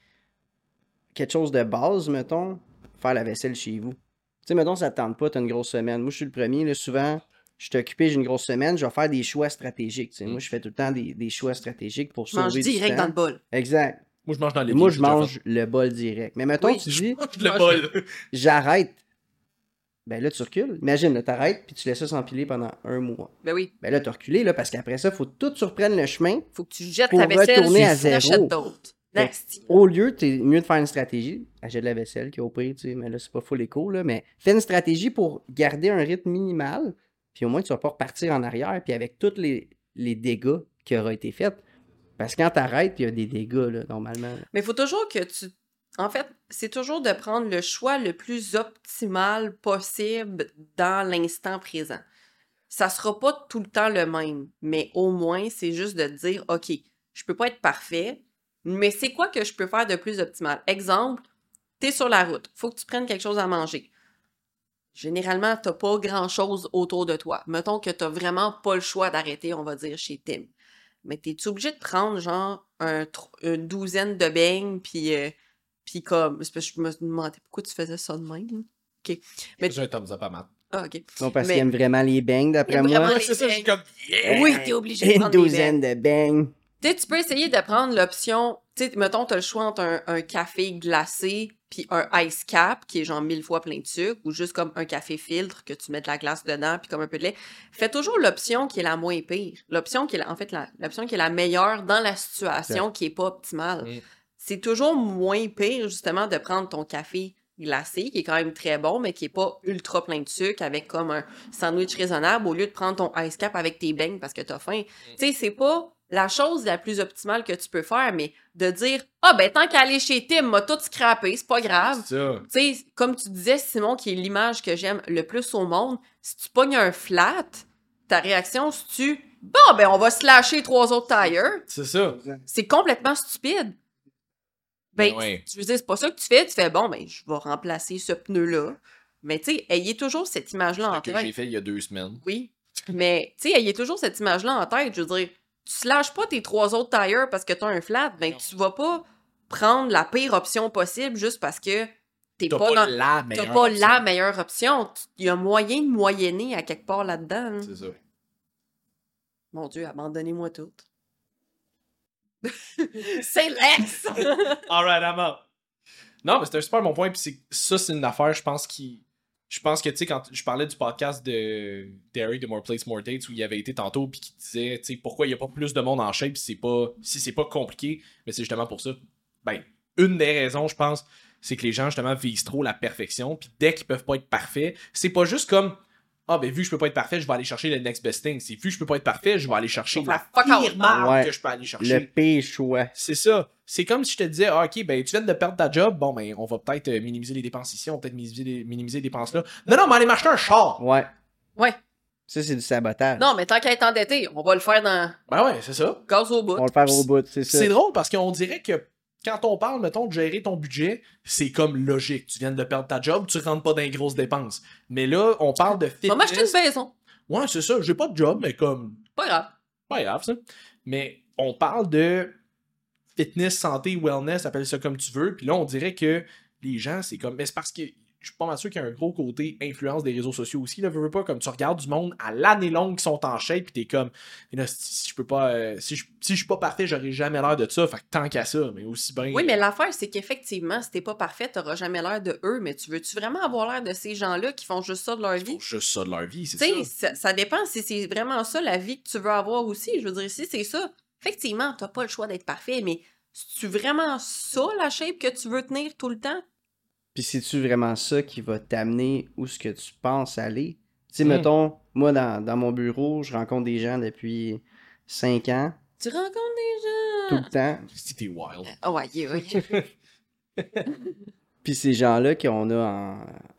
quelque chose de base, mettons, faire la vaisselle chez vous. Tu sais, mettons, ça te tente pas, t'as une grosse semaine. Moi, je suis le premier, là, souvent, je suis occupé, j'ai une grosse semaine, je vais faire des choix stratégiques. tu sais.
Mm.
Moi, je fais tout le temps des, des choix stratégiques pour
Je mange
sauver du
direct
temps.
dans le bol.
Exact.
Moi, je mange dans les
moi, je mange le bol direct. Mais mettons,
Oui.
tu dis,
Je mange le bol.
j'arrête. Ben là, tu recules. Imagine, là, t'arrêtes, puis tu laisses ça s'empiler pendant un mois.
Ben oui.
Ben là, t'as reculé, là, parce qu'après ça, faut tout reprennes le chemin.
Faut que tu jettes
Pour
ta vaisselle,
retourner
tu
à zéro.
Nasty.
Au lieu, t'es mieux de faire une stratégie. Achète de la vaisselle, qui est au pire, tu sais, mais là, c'est pas full éco, là. Mais fais une stratégie pour garder un rythme minimal, puis au moins, tu vas pas repartir en arrière, puis avec tous les, les dégâts qui auraient été faits. Parce que quand t'arrêtes, il y a des dégâts, là, normalement. là.
Mais il faut toujours que tu. En fait, c'est toujours de prendre le choix le plus optimal possible dans l'instant présent. Ça sera pas tout le temps le même, mais au moins, c'est juste de dire OK, je peux pas être parfait, mais c'est quoi que je peux faire de plus optimal? Exemple, tu es sur la route, faut que tu prennes quelque chose à manger. Généralement, t'as pas grand-chose autour de toi. Mettons que t'as vraiment pas le choix d'arrêter, on va dire, chez Tim. Mais t'es-tu obligé de prendre, genre, un une douzaine de beignes, puis, euh, puis comme... je me demandais pourquoi tu faisais ça de même. OK. Mais-
J'ai un thumbs up à.
Ah, OK.
Non, parce
Mais-
qu'il aime vraiment les beignes, d'après moi.
c'est ça, je suis comme. Yeah!
Oui, t'es obligé de
Une
prendre des
douzaine
beignes.
de beignes.
Tu sais, tu peux essayer de prendre l'option... Tu sais, mettons, t'as le choix entre un, un café glacé puis un ice cap, qui est genre mille fois plein de sucre, ou juste comme un café filtre, que tu mets de la glace dedans, puis comme un peu de lait. Fais toujours l'option qui est la moins pire. L'option qui est, la- en fait, l'option qui est la meilleure dans la situation, qui est pas optimale.
Mm.
C'est toujours moins pire, justement, de prendre ton café glacé, qui est quand même très bon, mais qui est pas ultra plein de sucre, avec comme un sandwich raisonnable, au lieu de prendre ton ice cap avec tes beignes parce que t'as faim. Tu sais, c'est pas la chose la plus optimale que tu peux faire, mais de dire Ah, ben, tant qu'à aller chez Tim, m'a tout scrappé, c'est pas grave.
C'est ça.
Tu sais, comme tu disais, Simon, qui est l'image que j'aime le plus au monde, si tu pognes un flat, ta réaction, c'est tu Bon, ben, on va slasher trois autres tires.
C'est ça.
C'est complètement stupide. Ben,
Ben ouais.
je veux dire, c'est pas ça que tu fais. Tu fais Bon, ben, je vais remplacer ce pneu-là. Mais, tu sais, ayez toujours cette image-là en
que
tête.
j'ai fait il y a deux semaines.
Oui. Mais, tu sais, ayez toujours cette image-là en tête. Je veux dire, tu slashes pas tes trois autres tires parce que t'as un flat. Ben,
Non.
tu vas pas prendre la pire option possible juste parce que t'es pas,
pas,
dans.
la meilleure.
pas
option.
la meilleure option. Il y a moyen de moyenner à quelque part là-dedans. hein.
C'est ça.
Mon Dieu, abandonnez-moi toutes. c'est Lex!
Alright, I'm out. Non, mais c'est un super bon point. Puis ça, c'est une affaire, je pense, qui. Je pense que, tu sais, quand je parlais du podcast de Derry de More Place, More Dates, où il avait été tantôt, puis qui disait, tu sais, pourquoi il n'y a pas plus de monde en shape si c'est pas, si c'est pas compliqué, mais c'est justement pour ça. Ben, une des raisons, je pense, c'est que les gens, justement, visent trop la perfection, puis dès qu'ils peuvent pas être parfaits, c'est pas juste comme, ah, ben, vu que je peux pas être parfait, je vais aller chercher le next best thing. C'est vu que je peux pas être parfait, je vais aller chercher la pire
Ouais.
que je peux aller chercher.
Le pire choix.
C'est ça. C'est comme si je te disais, ah, ok, ben tu viens de perdre ta job, bon, ben on va peut-être euh, minimiser les dépenses ici, on va peut-être minimiser les, minimiser les dépenses là. Non, non, mais allez m'acheter un char.
Ouais.
Ouais.
Ça, c'est du sabotage.
Non, mais tant qu'à être endetté, on va le faire dans
Ben ouais, c'est ça.
gaz au bout.
On va le faire au bout, c'est ça.
C'est drôle parce qu'on dirait que quand on parle, mettons, de gérer ton budget, c'est comme logique. Tu viens de perdre ta job, tu rentres pas dans les grosses dépenses. Mais là, on parle de
On va m'acheter
fitness.
une maison.
Ouais, c'est ça. J'ai pas de job, mais comme
Pas grave.
pas grave ça. Mais on parle de fitness, santé, wellness, appelle ça comme tu veux. Puis là, on dirait que les gens, c'est comme. Mais c'est parce que je suis pas mal sûr qu'il y a un gros côté influence des réseaux sociaux aussi. Là, veux, veux pas, comme tu regardes du monde à l'année longue qui sont en shape, puis t'es comme, mais là, si, je peux pas, euh, si, je, si je suis pas parfait, j'aurai jamais l'air de ça. Fait que tant qu'à ça, mais aussi bien.
Oui, mais l'affaire, c'est qu'effectivement, si t'es pas parfait, t'auras jamais l'air de eux, mais tu veux-tu vraiment avoir l'air de ces gens-là qui font juste ça de leur
Ils
vie?
font juste ça de leur vie, c'est ça,
ça dépend si c'est vraiment ça la vie que tu veux avoir aussi. Je veux dire, si c'est ça, effectivement, t'as pas le choix d'être parfait, mais c'est-tu vraiment ça la shape que tu veux tenir tout le temps?
Puis c'est-tu vraiment ça qui va t'amener où ce que tu penses aller? Tu sais,
Mm.
mettons, moi, dans, dans mon bureau, je rencontre des gens depuis 5 ans,
Tu rencontres des
tout
gens.
le temps.
Si t'es wild.
Ah ouais, ouais.
Puis ces gens-là qu'on a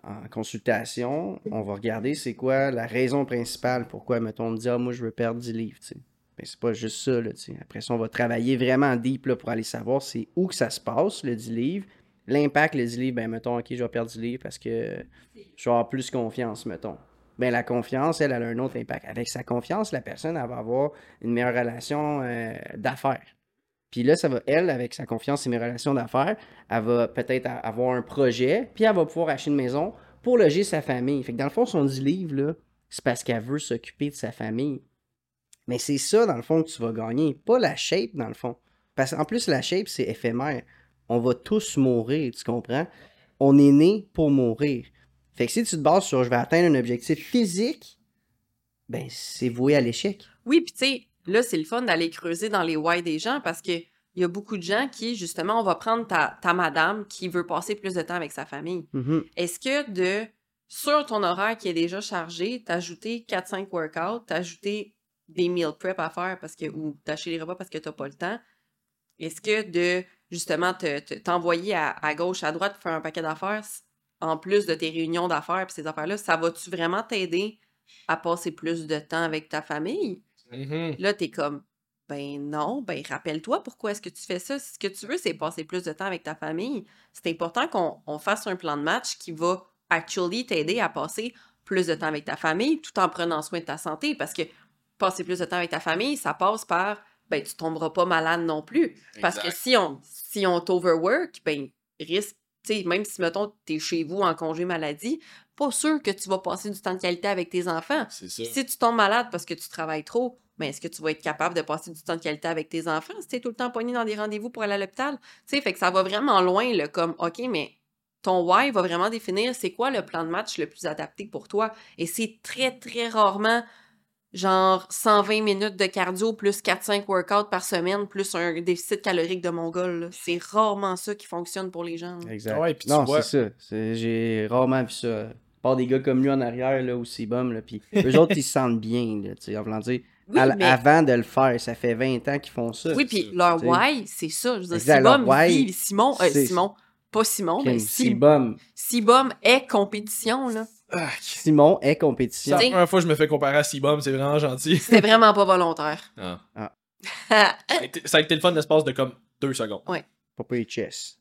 en, en consultation, on va regarder c'est quoi la raison principale pourquoi, mettons, on me dit, ah, moi, je veux perdre 10 livres, tu sais. Ben, c'est pas juste ça, là. Après ça, on va travailler vraiment deep, là, pour aller savoir c'est où que ça se passe, le 10 livres. L'impact, le 10 livres, ben, mettons, OK, je vais perdre 10 livres parce que je vais avoir plus confiance, mettons. Ben, la confiance, elle, elle a un autre impact. Avec sa confiance, la personne, elle va avoir une meilleure relation euh, d'affaires. Puis là, ça va, elle, avec sa confiance et mes relations d'affaires, elle va peut-être avoir un projet, puis elle va pouvoir acheter une maison pour loger sa famille. Fait que dans le fond, son 10 livres, c'est parce qu'elle veut s'occuper de sa famille. Mais c'est ça, dans le fond, que tu vas gagner, pas la shape, dans le fond. Parce qu'en plus, la shape, c'est éphémère. On va tous mourir, tu comprends? On est né pour mourir. Fait que si tu te bases sur je vais atteindre un objectif physique, ben c'est voué à l'échec.
Oui, puis tu sais, là, c'est le fun d'aller creuser dans les why des gens parce que il y a beaucoup de gens qui, justement, on va prendre ta, ta madame qui veut passer plus de temps avec sa famille.
Mhm.
Est-ce que de, sur ton horaire qui est déjà chargé, t'ajouter 4-5 workouts, t'ajouter des meal prep à faire parce que, ou t'acheter les repas parce que t'as pas le temps, est-ce que de, justement, te- te- t'envoyer à, à gauche, à droite pour faire un paquet d'affaires, en plus de tes réunions d'affaires et ces affaires-là, ça va-tu vraiment t'aider à passer plus de temps avec ta famille?
Mhm.
Là, t'es comme, ben non, ben rappelle-toi pourquoi est-ce que tu fais ça. Si ce que tu veux, c'est passer plus de temps avec ta famille. C'est important qu'on on fasse un plan de match qui va actually t'aider à passer plus de temps avec ta famille tout en prenant soin de ta santé parce que passer plus de temps avec ta famille, ça passe par, ben tu tomberas pas malade non plus. Parce que si on, si on t'overwork, ben risque, tu sais, même si, mettons, t'es chez vous en congé maladie, pas sûr que tu vas passer du temps de qualité avec tes enfants.
C'est ça.
Puis si tu tombes malade parce que tu travailles trop, ben est-ce que tu vas être capable de passer du temps de qualité avec tes enfants si tu es tout le temps pogné dans des rendez-vous pour aller à l'hôpital? Tu sais, fait que ça va vraiment loin, là, comme, OK, mais ton why va vraiment définir c'est quoi le plan de match le plus adapté pour toi? Et c'est très, très rarement genre 120 minutes de cardio plus 4-5 workouts par semaine plus un déficit calorique de mongol. C'est rarement ça qui fonctionne pour les gens. là.
Exact.
Ouais, puis tu
non,
vois-
c'est ça. J'ai rarement vu ça. À part des gars comme lui en arrière, là, ou Sibum, là, puis eux autres, ils se sentent bien, là, tu sais, en voulant dire,
Oui,
à l-
mais-
avant de le faire, ça fait 20 ans qu'ils font ça.
Oui, puis leur
T'sais.
why, c'est ça. Je veux dire,
why,
Simon, euh, Simon, pas Simon, mais
Sibum.
Sibum est compétition, là.
Ah,
Simon est
C'est
compétition.
la première fois que je me fais comparer à Sibum, c'est vraiment gentil.
C'était vraiment pas volontaire.
Ah.
Ah.
Ça a été- ça a été le fun l'espace de comme deux secondes.
Papa et chess.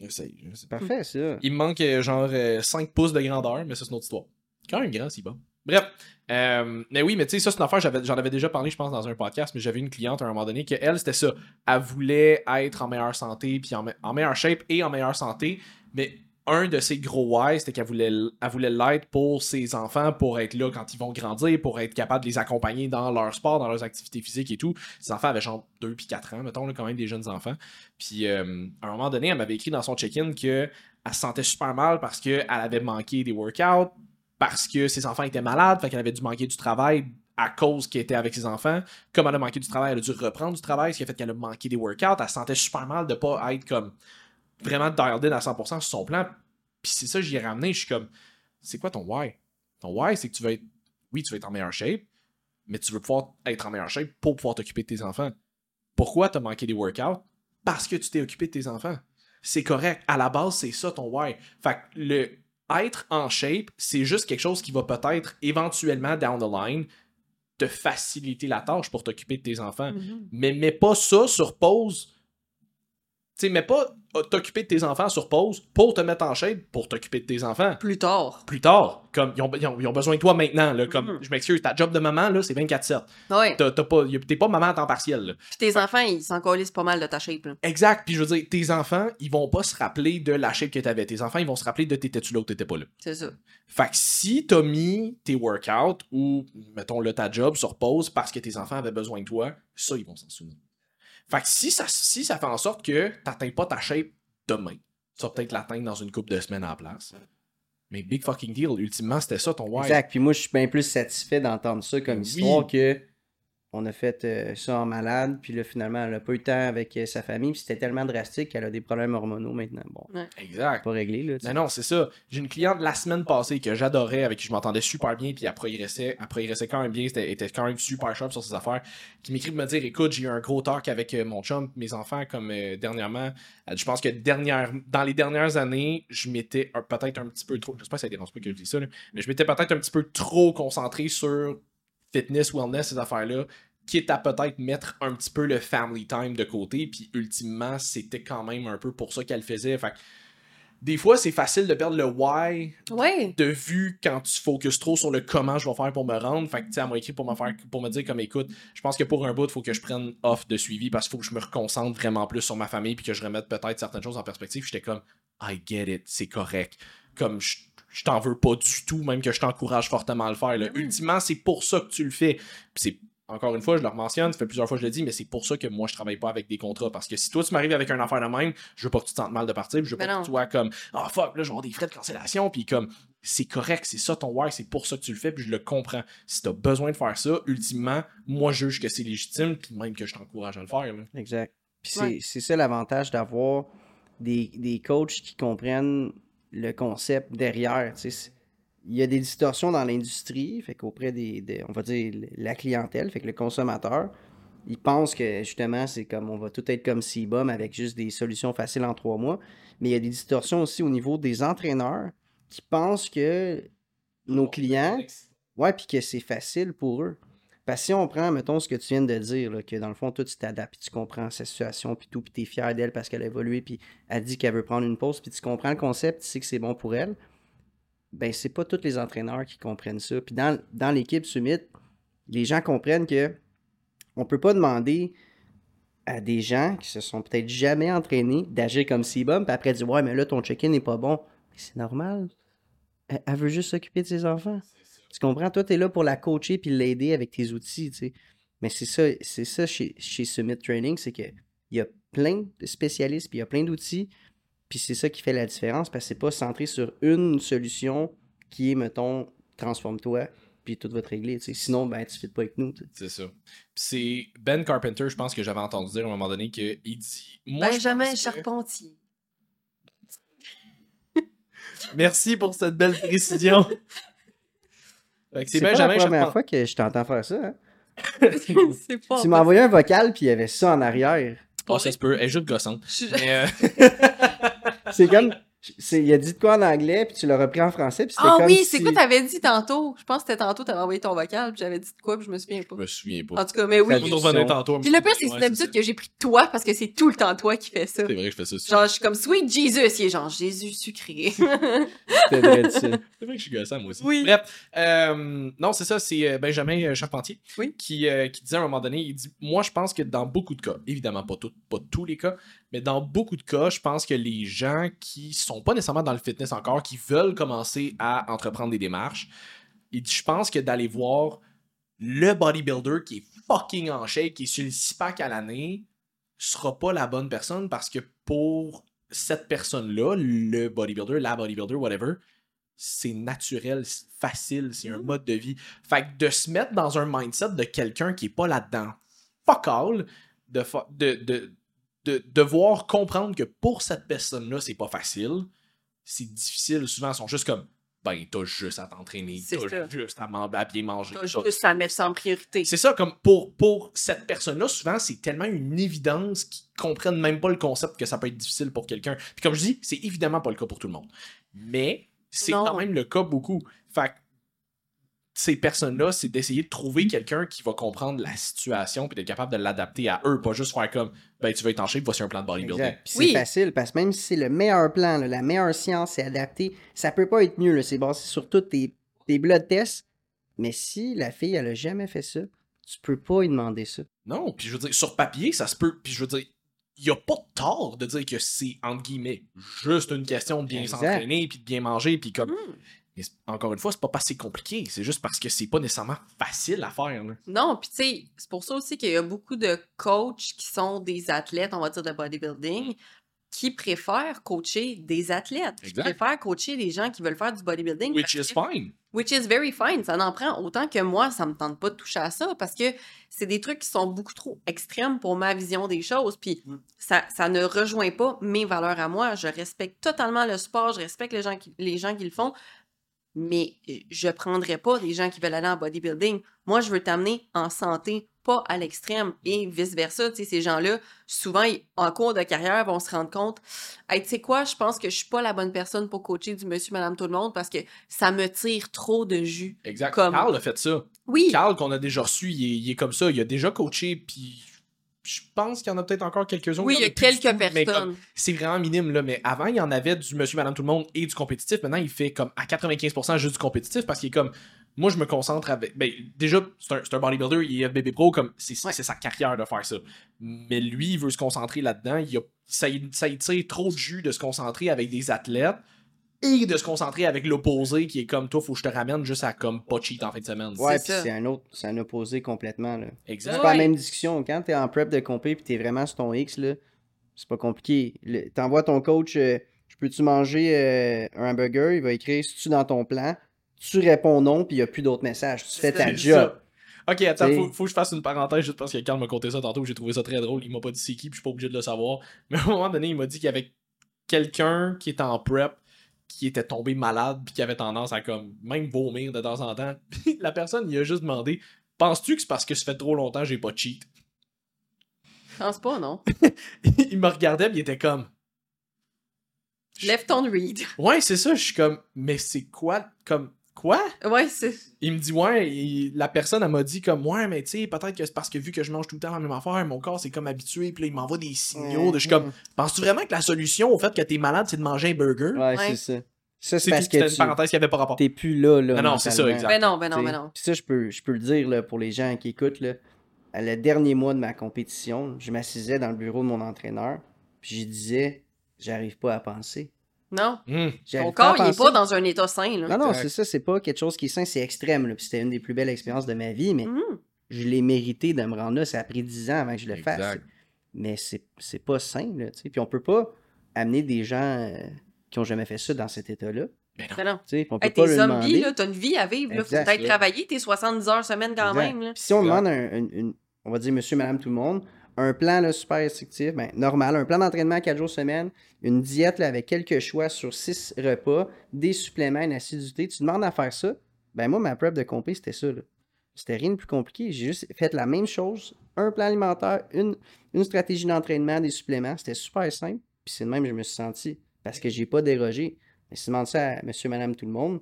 J'essaye, je sais
C'est
pas.
parfait, ça.
Il me manque euh, genre 5 pouces de grandeur, mais ça, c'est une autre histoire. Quand même grand, Sibum. Bref. Euh, mais oui, mais tu sais, ça, c'est une affaire, j'avais- j'en avais déjà parlé, je pense, dans un podcast, mais j'avais une cliente à un moment donné que elle, c'était ça. Elle voulait être en meilleure santé, puis en, me- en meilleure shape et en meilleure santé, mais un de ses gros why, c'était qu'elle voulait, elle l'être pour ses enfants, pour être là quand ils vont grandir, pour être capable de les accompagner dans leur sport, dans leurs activités physiques et tout. Ses enfants avaient genre 2 puis 4 ans, mettons, là, quand même des jeunes enfants. Puis euh, à un moment donné, elle m'avait écrit dans son check-in que elle se sentait super mal parce qu'elle avait manqué des workouts, parce que ses enfants étaient malades, fait qu'elle avait dû manquer du travail à cause qu'elle était avec ses enfants. Comme elle a manqué du travail, elle a dû reprendre du travail, ce qui a fait qu'elle a manqué des workouts. Elle se sentait super mal de pas être comme vraiment dialed in à 100% sur son plan. Puis c'est ça, j'y ai ramené. Je suis comme, c'est quoi ton why? Ton why, c'est que tu veux être, oui, tu veux être en meilleure shape, mais tu veux pouvoir être en meilleure shape pour pouvoir t'occuper de tes enfants. Pourquoi t'as manqué des workouts? Parce que tu t'es occupé de tes enfants. C'est correct. À la base, c'est ça ton why. Fait que le être en shape, c'est juste quelque chose qui va peut-être éventuellement down the line te faciliter la tâche pour t'occuper de tes enfants.
Mhm.
Mais mets pas ça sur pause. Tu sais, mets pas t'occuper de tes enfants sur pause pour te mettre en shape pour t'occuper de tes enfants
Plus tard.
plus tard. Comme, ils ont, ils ont- ils ont besoin de toi maintenant. Là, comme,
Mhm.
Je m'excuse, ta job de maman, là, c'est 24-7.
Ouais.
Pas- T'es pas maman à temps partiel. là.
Puis tes enfants, ils s'en colissent pas mal de ta shape, là.
Exact. Puis je veux dire, tes enfants, ils vont pas se rappeler de la shape que t'avais. Tes enfants, ils vont se rappeler de t'étais-tu là ou t'étais pas là.
C'est ça.
Fait que si t'as mis tes workouts ou, mettons, là, ta job sur pause parce que tes enfants avaient besoin de toi, ça, ils vont s'en souvenir. Fait que si ça, si ça fait en sorte que t'atteins pas ta shape demain, tu vas peut-être l'atteindre dans une couple de semaines à la place. Mais big fucking deal, ultimement, c'était ça ton why.
Exact. Puis moi, je suis bien plus satisfait d'entendre ça comme
Oui.
histoire que on a fait euh, ça en malade, puis là, finalement, elle a pas eu le temps avec euh, sa famille, puis c'était tellement drastique qu'elle a des problèmes hormonaux maintenant. Bon,
Exact.
pas réglé, là. tu sais.
Non, c'est ça. J'ai une cliente la semaine passée que j'adorais, avec qui je m'entendais super bien, puis elle progressait, elle progressait quand même bien, c'était était quand même super sharp sur ses affaires, qui m'écrit pour me dire Écoute, j'ai eu un gros talk avec euh, mon chum, mes enfants, comme euh, dernièrement. Je pense que dernière, dans les dernières années, je m'étais un- peut-être un petit peu trop, j'espère que ça ne dérange pas que je dis ça, là, mais je m'étais peut-être un petit peu trop concentré sur fitness, wellness, ces affaires-là, quitte à peut-être mettre un petit peu le family time de côté, puis ultimement, c'était quand même un peu pour ça qu'elle faisait. Fait que des fois, c'est facile de perdre le why
Ouais.
de vue quand tu focuses trop sur le comment je vais faire pour me rendre. Fait que, tu sais, elle m'a écrit pour me faire, pour me dire comme, écoute, je pense que pour un bout, il faut que je prenne off de suivi parce qu'il faut que je me reconcentre vraiment plus sur ma famille puis que je remette peut-être certaines choses en perspective. J'étais comme, I get it, c'est correct. Comme, je, je t'en veux pas du tout, même que je t'encourage fortement à le faire. là.
Ben.
Ultimement, c'est pour ça que tu le fais. Puis c'est encore une fois, je le mentionne, ça fait plusieurs fois que je le dis, mais c'est pour ça que moi, je travaille pas avec des contrats. Parce que si toi, tu m'arrives avec un affaire de même, je veux pas que tu te sentes mal de partir, puis je veux
Ben
pas
non.
que tu sois comme, ah fuck, là, je vais avoir des frais de cancellation, puis comme, c'est correct, c'est ça ton why, c'est pour ça que tu le fais, puis je le comprends. Si t'as besoin de faire ça, ultimement, moi, je juge que c'est légitime, puis même que je t'encourage à le faire. là.
Exact. Puis
Ouais.
c'est ça l'avantage d'avoir des, des coachs qui comprennent le concept derrière. Il y a des distorsions dans l'industrie, fait qu'auprès des, des- on va dire, la clientèle, fait que le consommateur, il pense que justement, c'est comme, on va tout être comme Cibum avec juste des solutions faciles en trois mois. Mais il y a des distorsions aussi au niveau des entraîneurs qui pensent que nos clients, Ouais, puis que c'est facile pour eux. Parce que si on prend, mettons, ce que tu viens de dire, que dans le fond, toi, tu t'adaptes, tu comprends sa situation, puis tout, puis t'es fier d'elle parce qu'elle a évolué, puis elle dit qu'elle veut prendre une pause, puis tu comprends le concept, tu sais que c'est bon pour elle, ben, c'est pas tous les entraîneurs qui comprennent ça. Puis dans, dans l'équipe Summit, les gens comprennent que on peut pas demander à des gens qui se sont peut-être jamais entraînés d'agir comme C-Bum, puis après dire, ouais, mais là, ton check-in n'est pas bon. C'est normal. Elle veut juste s'occuper de ses enfants. Tu comprends? Toi, tu es là pour la coacher puis l'aider avec tes outils, tu sais. Mais c'est ça, c'est ça chez, chez Summit Training, c'est que il y a plein de spécialistes, puis il y a plein d'outils, puis c'est ça qui fait la différence, parce que c'est pas centré sur une solution qui est, mettons, transforme-toi, puis tout va te régler. Sinon, ben, tu ne pas avec nous.
C'est ça. Puis c'est Ben Carpenter, je pense que j'avais entendu dire à un moment donné qu'il dit. Moi,
Benjamin
que-
Charpentier.
Merci pour cette belle précision. C'est
pas la première fois que je t'entends faire ça, hein?
pas.
Tu m'as envoyé un vocal, puis il y avait ça en arrière.
Oh, ça se peut. Elle est juste gossante.
Je-
euh,
C'est comme... c'est- Il a dit de quoi en anglais, puis tu l'as repris en français, puis c'était
Ah
comme
oui,
si-
c'est quoi t'avais dit tantôt? Je pense que c'était tantôt, t'avais envoyé ton vocal, puis j'avais dit de quoi, puis je me souviens pas.
je me souviens
En
pas.
tout cas, mais oui.
Tantôt.
Puis le pire, c'est
Ouais,
une habitude
ça.
que j'ai pris de toi, parce que c'est tout le temps toi qui fais ça.
C'est vrai que je fais ça. aussi.
Genre, je suis comme Sweet Jesus, il est genre Jésus sucré.
C'était vrai.
C'est vrai que je suis gossant, moi aussi.
Oui.
Bref, euh, non, c'est ça, c'est euh, Benjamin euh, Charpentier
Oui.
qui, euh, qui disait à un moment donné, il dit, moi, je pense que dans beaucoup de cas, évidemment pas, tout- pas tous les cas, mais dans beaucoup de cas, je pense que les gens qui sont pas nécessairement dans le fitness encore, qui veulent commencer à entreprendre des démarches, je pense que d'aller voir le bodybuilder qui est fucking en shape, qui est sur le six pack à l'année, sera pas la bonne personne parce que pour cette personne-là, le bodybuilder, la bodybuilder, whatever, c'est naturel, c'est facile, c'est un mode de vie. Fait que de se mettre dans un mindset de quelqu'un qui est pas là-dedans, fuck all, de, de, de devoir comprendre que pour cette personne-là, c'est pas facile, c'est difficile. Souvent, ils sont juste comme, ben, t'as juste à t'entraîner, t'as juste à, à bien manger.
T'as
t'as-
juste à mettre ça en priorité.
c'est ça, comme pour, pour cette personne-là, souvent, c'est tellement une évidence qu'ils comprennent même pas le concept que ça peut être difficile pour quelqu'un. Puis comme je dis, c'est évidemment pas le cas pour tout le monde. Mais c'est quand même le cas beaucoup. Fait que ces personnes-là, c'est d'essayer de trouver quelqu'un qui va comprendre la situation puis d'être capable de l'adapter à eux, pas juste faire comme ben tu veux être en shape, voici un plan de bodybuilding.
Oui.
c'est facile parce que même si c'est le meilleur plan, là, la meilleure science, c'est adapté, ça peut pas être mieux. C'est basé sur tous tes, tes blood tests. Mais si la fille, elle a jamais fait ça, tu peux pas lui demander ça.
Non, puis je veux dire, sur papier, ça se peut. Puis je veux dire, il n'y a pas de tort de dire que c'est, entre guillemets, juste une question de bien s'entraîner, puis de bien manger, puis comme.
Hmm.
Mais encore une fois, c'est pas parce que c'est compliqué, c'est juste parce que c'est pas nécessairement facile à faire. là.
Non, puis tu sais, c'est pour ça aussi qu'il y a beaucoup de coachs qui sont des athlètes, on va dire, de bodybuilding, qui préfèrent coacher des athlètes, qui
Exact.
préfèrent coacher des gens qui veulent faire du bodybuilding.
Which is
que-
fine.
Which is very fine. Ça en prend autant que moi, ça me tente pas de toucher à ça parce que c'est des trucs qui sont beaucoup trop extrêmes pour ma vision des choses. Puis
Mm.
ça, ça ne rejoint pas mes valeurs à moi. Je respecte totalement le sport, je respecte les gens qui, les gens qui le font, mais je prendrais pas des gens qui veulent aller en bodybuilding. Moi, je veux t'amener en santé, pas à l'extrême et vice-versa. Tu sais, ces gens-là, souvent, ils- en cours de carrière, vont se rendre compte Hey, tu sais quoi, je pense que je suis pas la bonne personne pour coacher du monsieur, madame, tout le monde parce que ça me tire trop de jus.
Exact.
Comme-
Carl a fait ça.
Oui,
Carl, qu'on a déjà reçu, il est, il est comme ça. Il a déjà coaché, puis je pense qu'il y en a peut-être encore quelques-uns.
oui, il y a quelques personnes.
c'est vraiment minime, là. Mais avant, il y en avait du monsieur, madame, tout le monde et du compétitif. Maintenant, il fait comme à 95% juste du compétitif parce qu'il est comme. Moi, je me concentre avec. Ben, déjà, c'est un, bodybuilder, il est FBB Pro, comme c'est
Ouais.
c'est sa carrière de faire ça. Mais lui, il veut se concentrer là-dedans. Il a, ça, ça y tire trop de jus de se concentrer avec des athlètes et de se concentrer avec l'opposé qui est comme toi, faut que je te ramène juste à comme pas cheat en fin de semaine.
Ouais, puis c'est un autre, c'est un opposé complètement. Là.
Exact.
C'est pas la même discussion. Quand t'es en prep de compé puis t'es vraiment sur ton X, là, c'est pas compliqué. Le- T'envoies ton coach, euh, je peux-tu manger euh, un hamburger? Il va écrire, si tu dans ton plan? Tu réponds non, puis il n'y a plus d'autres messages. Tu fais ta job.
ça. Ok, attends, faut, faut que je fasse une parenthèse juste parce que Carl m'a conté ça tantôt, j'ai trouvé ça très drôle. Il m'a pas dit c'est qui, puis je suis pas obligé de le savoir. Mais à un moment donné, il m'a dit qu'il y avait quelqu'un qui était en prep, qui était tombé malade, puis qui avait tendance à comme même vomir de temps en temps. Puis la personne, il a juste demandé Penses-tu que c'est parce que ça fait trop longtemps que j'ai pas cheat
Je pense pas, non.
Il me regardait, puis il était comme
Left on read.
Ouais, c'est ça. Je suis comme Mais c'est quoi Comme quoi?
Ouais, c'est.
Il me dit, ouais, il- la personne, elle m'a dit comme, ouais, mais tu sais, peut-être que c'est parce que vu que je mange tout le temps la même affaire, mon corps, c'est comme habitué, puis là, il m'envoie des signaux. de, je suis comme, penses-tu vraiment que la solution au fait que t'es malade, c'est de manger un burger?
Ouais,
Ouais.
c'est ça. Ça, c'est parce
c'était
que
une
tu
parenthèse qui avait pas rapport.
t'es plus là. là
Ah non, c'est ça, exact.
Ben non, ben non, ben non.
Puis ça, je peux, je peux le dire là, pour les gens qui écoutent. Là, à le dernier mois de ma compétition, je m'assisais dans le bureau de mon entraîneur, puis je disais, j'arrive pas à penser.
Non.
J'arrive
Ton corps, il est
penser.
pas dans un état sain, là.
Non, non, c'est ça, c'est pas quelque chose qui est sain, c'est extrême. Là, puis c'était une des plus belles expériences de ma vie, mais
Mhm.
je l'ai mérité de me rendre là. Ça a pris 10 ans avant que je le fasse.
Exact.
Mais c'est c'est pas sain, là, tu sais. Puis on peut pas amener des gens euh, qui ont jamais fait ça dans cet état-là.
ben non.
Non.
Tu sais, puis on peut
Hey,
pas
t'es
le
zombie,
demander.
là, t'as une vie à vivre, là. Faut peut-être travailler tes 70 heures semaine quand
Exact.
même, là.
Puis si on demande un, un- une- on va dire monsieur, madame, tout le monde, un plan là, super restrictif, ben, normal, un plan d'entraînement 4 jours semaine, une diète avec quelques choix sur 6 repas, des suppléments, une assiduité, tu demandes à faire ça, ben moi, ma prep de compé, c'était ça. C'était rien de plus compliqué. J'ai juste fait la même chose, un plan alimentaire, une, stratégie d'entraînement, des suppléments. C'était super simple. Puis c'est de même que je me suis senti. Parce que j'ai pas dérogé. Mais si tu demandes ça à monsieur, madame, tout le monde,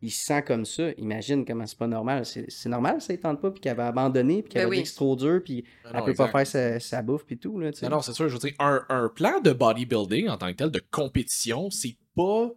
il se sent comme ça. Imagine comment c'est pas normal. C'est c'est normal, ça ne tente pas, puis qu'elle va abandonner, puis qu'elle
Ben
va
oui.
dire que c'est trop dur, puis
Ben
elle
non,
peut
exact.
pas faire sa, sa bouffe, puis tout. Là, sais.
Non, non, c'est sûr. Je veux dire, un, un plan de bodybuilding en tant que tel, de compétition, c'est pas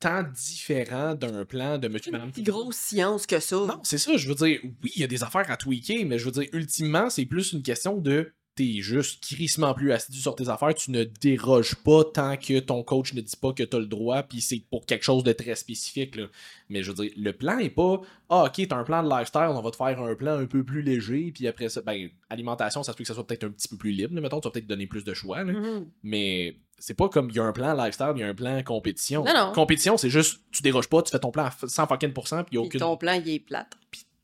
tant différent d'un plan de monsieur, madame.
Plus grosse science que ça.
Non, c'est ça, je veux dire, oui, il y a des affaires à tweaker, mais je veux dire, ultimement, c'est plus une question de t'es juste crissement plus assidu sur tes affaires, tu ne déroges pas tant que ton coach ne dit pas que t'as le droit, puis c'est pour quelque chose de très spécifique, là. Mais je veux dire, le plan est pas, ah, ok, t'as un plan de lifestyle, on va te faire un plan un peu plus léger, puis après ça, ben, alimentation, ça se peut que ça soit peut-être un petit peu plus libre, là, mettons, tu vas peut-être donner plus de choix, là.
Mhm.
Mais c'est pas comme il y a un plan lifestyle, il y a un plan compétition.
Non, non.
Compétition, c'est juste, tu déroges pas, tu fais ton plan à 100 fucking pourcent, puis aucune
ton plan, il est plate.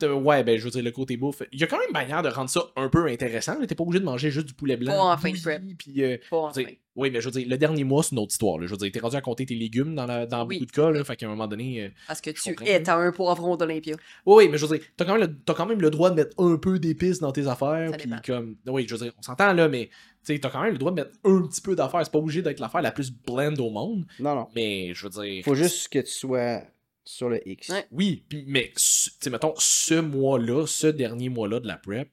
Ouais, ben, je veux dire, le côté bouffe. Il y a quand même une manière de rendre ça un peu intéressant. T'es pas obligé de manger juste du poulet blanc.
Pas en fin de prep.
Puis, euh,
Pas en fin.
oui, mais je veux dire, le dernier mois, c'est une autre histoire. là. Je veux dire, t'es rendu à compter tes légumes dans, la, dans
Oui.
beaucoup de cas. Là, fait qu'à un moment donné. euh,
Parce que tu es à un poivron d'Olympia.
Oui, mais je veux dire, t'as quand, même le- t'as quand même le droit de mettre un peu d'épices dans tes affaires.
Ça
Puis comme. Oui, je veux dire, on s'entend là, mais tu sais, t'as quand même le droit de mettre un petit peu d'affaires. C'est pas obligé d'être l'affaire la plus blend au monde.
Non, non.
Mais je veux dire.
Faut juste que tu sois sur le X.
Ouais.
Oui, puis, mais, tu sais, mettons, ce mois-là, ce dernier mois-là de la prep,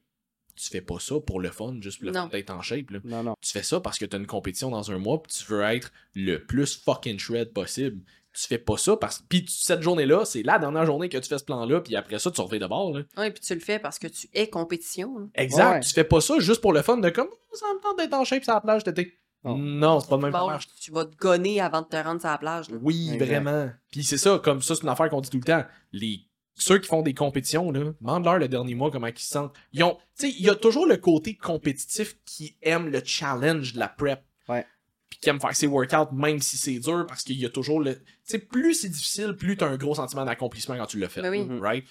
tu fais pas ça pour le fun, juste pour le
Non.
fun d'être en shape. Là.
Non, non.
Tu fais ça parce que t'as une compétition dans un mois, puis tu veux être le plus fucking shred possible. Tu fais pas ça parce que. Puis tu- cette journée-là, c'est la dernière journée que tu fais ce plan-là, puis après ça, tu reviens de bord. Là.
Ouais, puis tu le fais parce que tu es compétition. là.
Exact.
Ouais.
Tu fais pas ça juste pour le fun de comme Oh, ça me tente d'être en shape sur la plage cet
Non.
C'est pas le même
Bon,
marche.
tu vas te gonner avant de te rendre sur la plage. là.
Oui,
Exact.
vraiment. Puis c'est ça, comme ça, c'est une affaire qu'on dit tout le temps. Les ceux qui font des compétitions, là, demande-leur le dernier mois comment ils se sentent. Ils ont, tu sais, il y a toujours le côté compétitif qui aime le challenge de la prep.
Ouais.
Puis qui aime faire ses workouts même si c'est dur parce qu'il y a toujours le, tu sais, plus c'est difficile, plus t'as un gros sentiment d'accomplissement quand tu le fais.
Ben oui.
Right?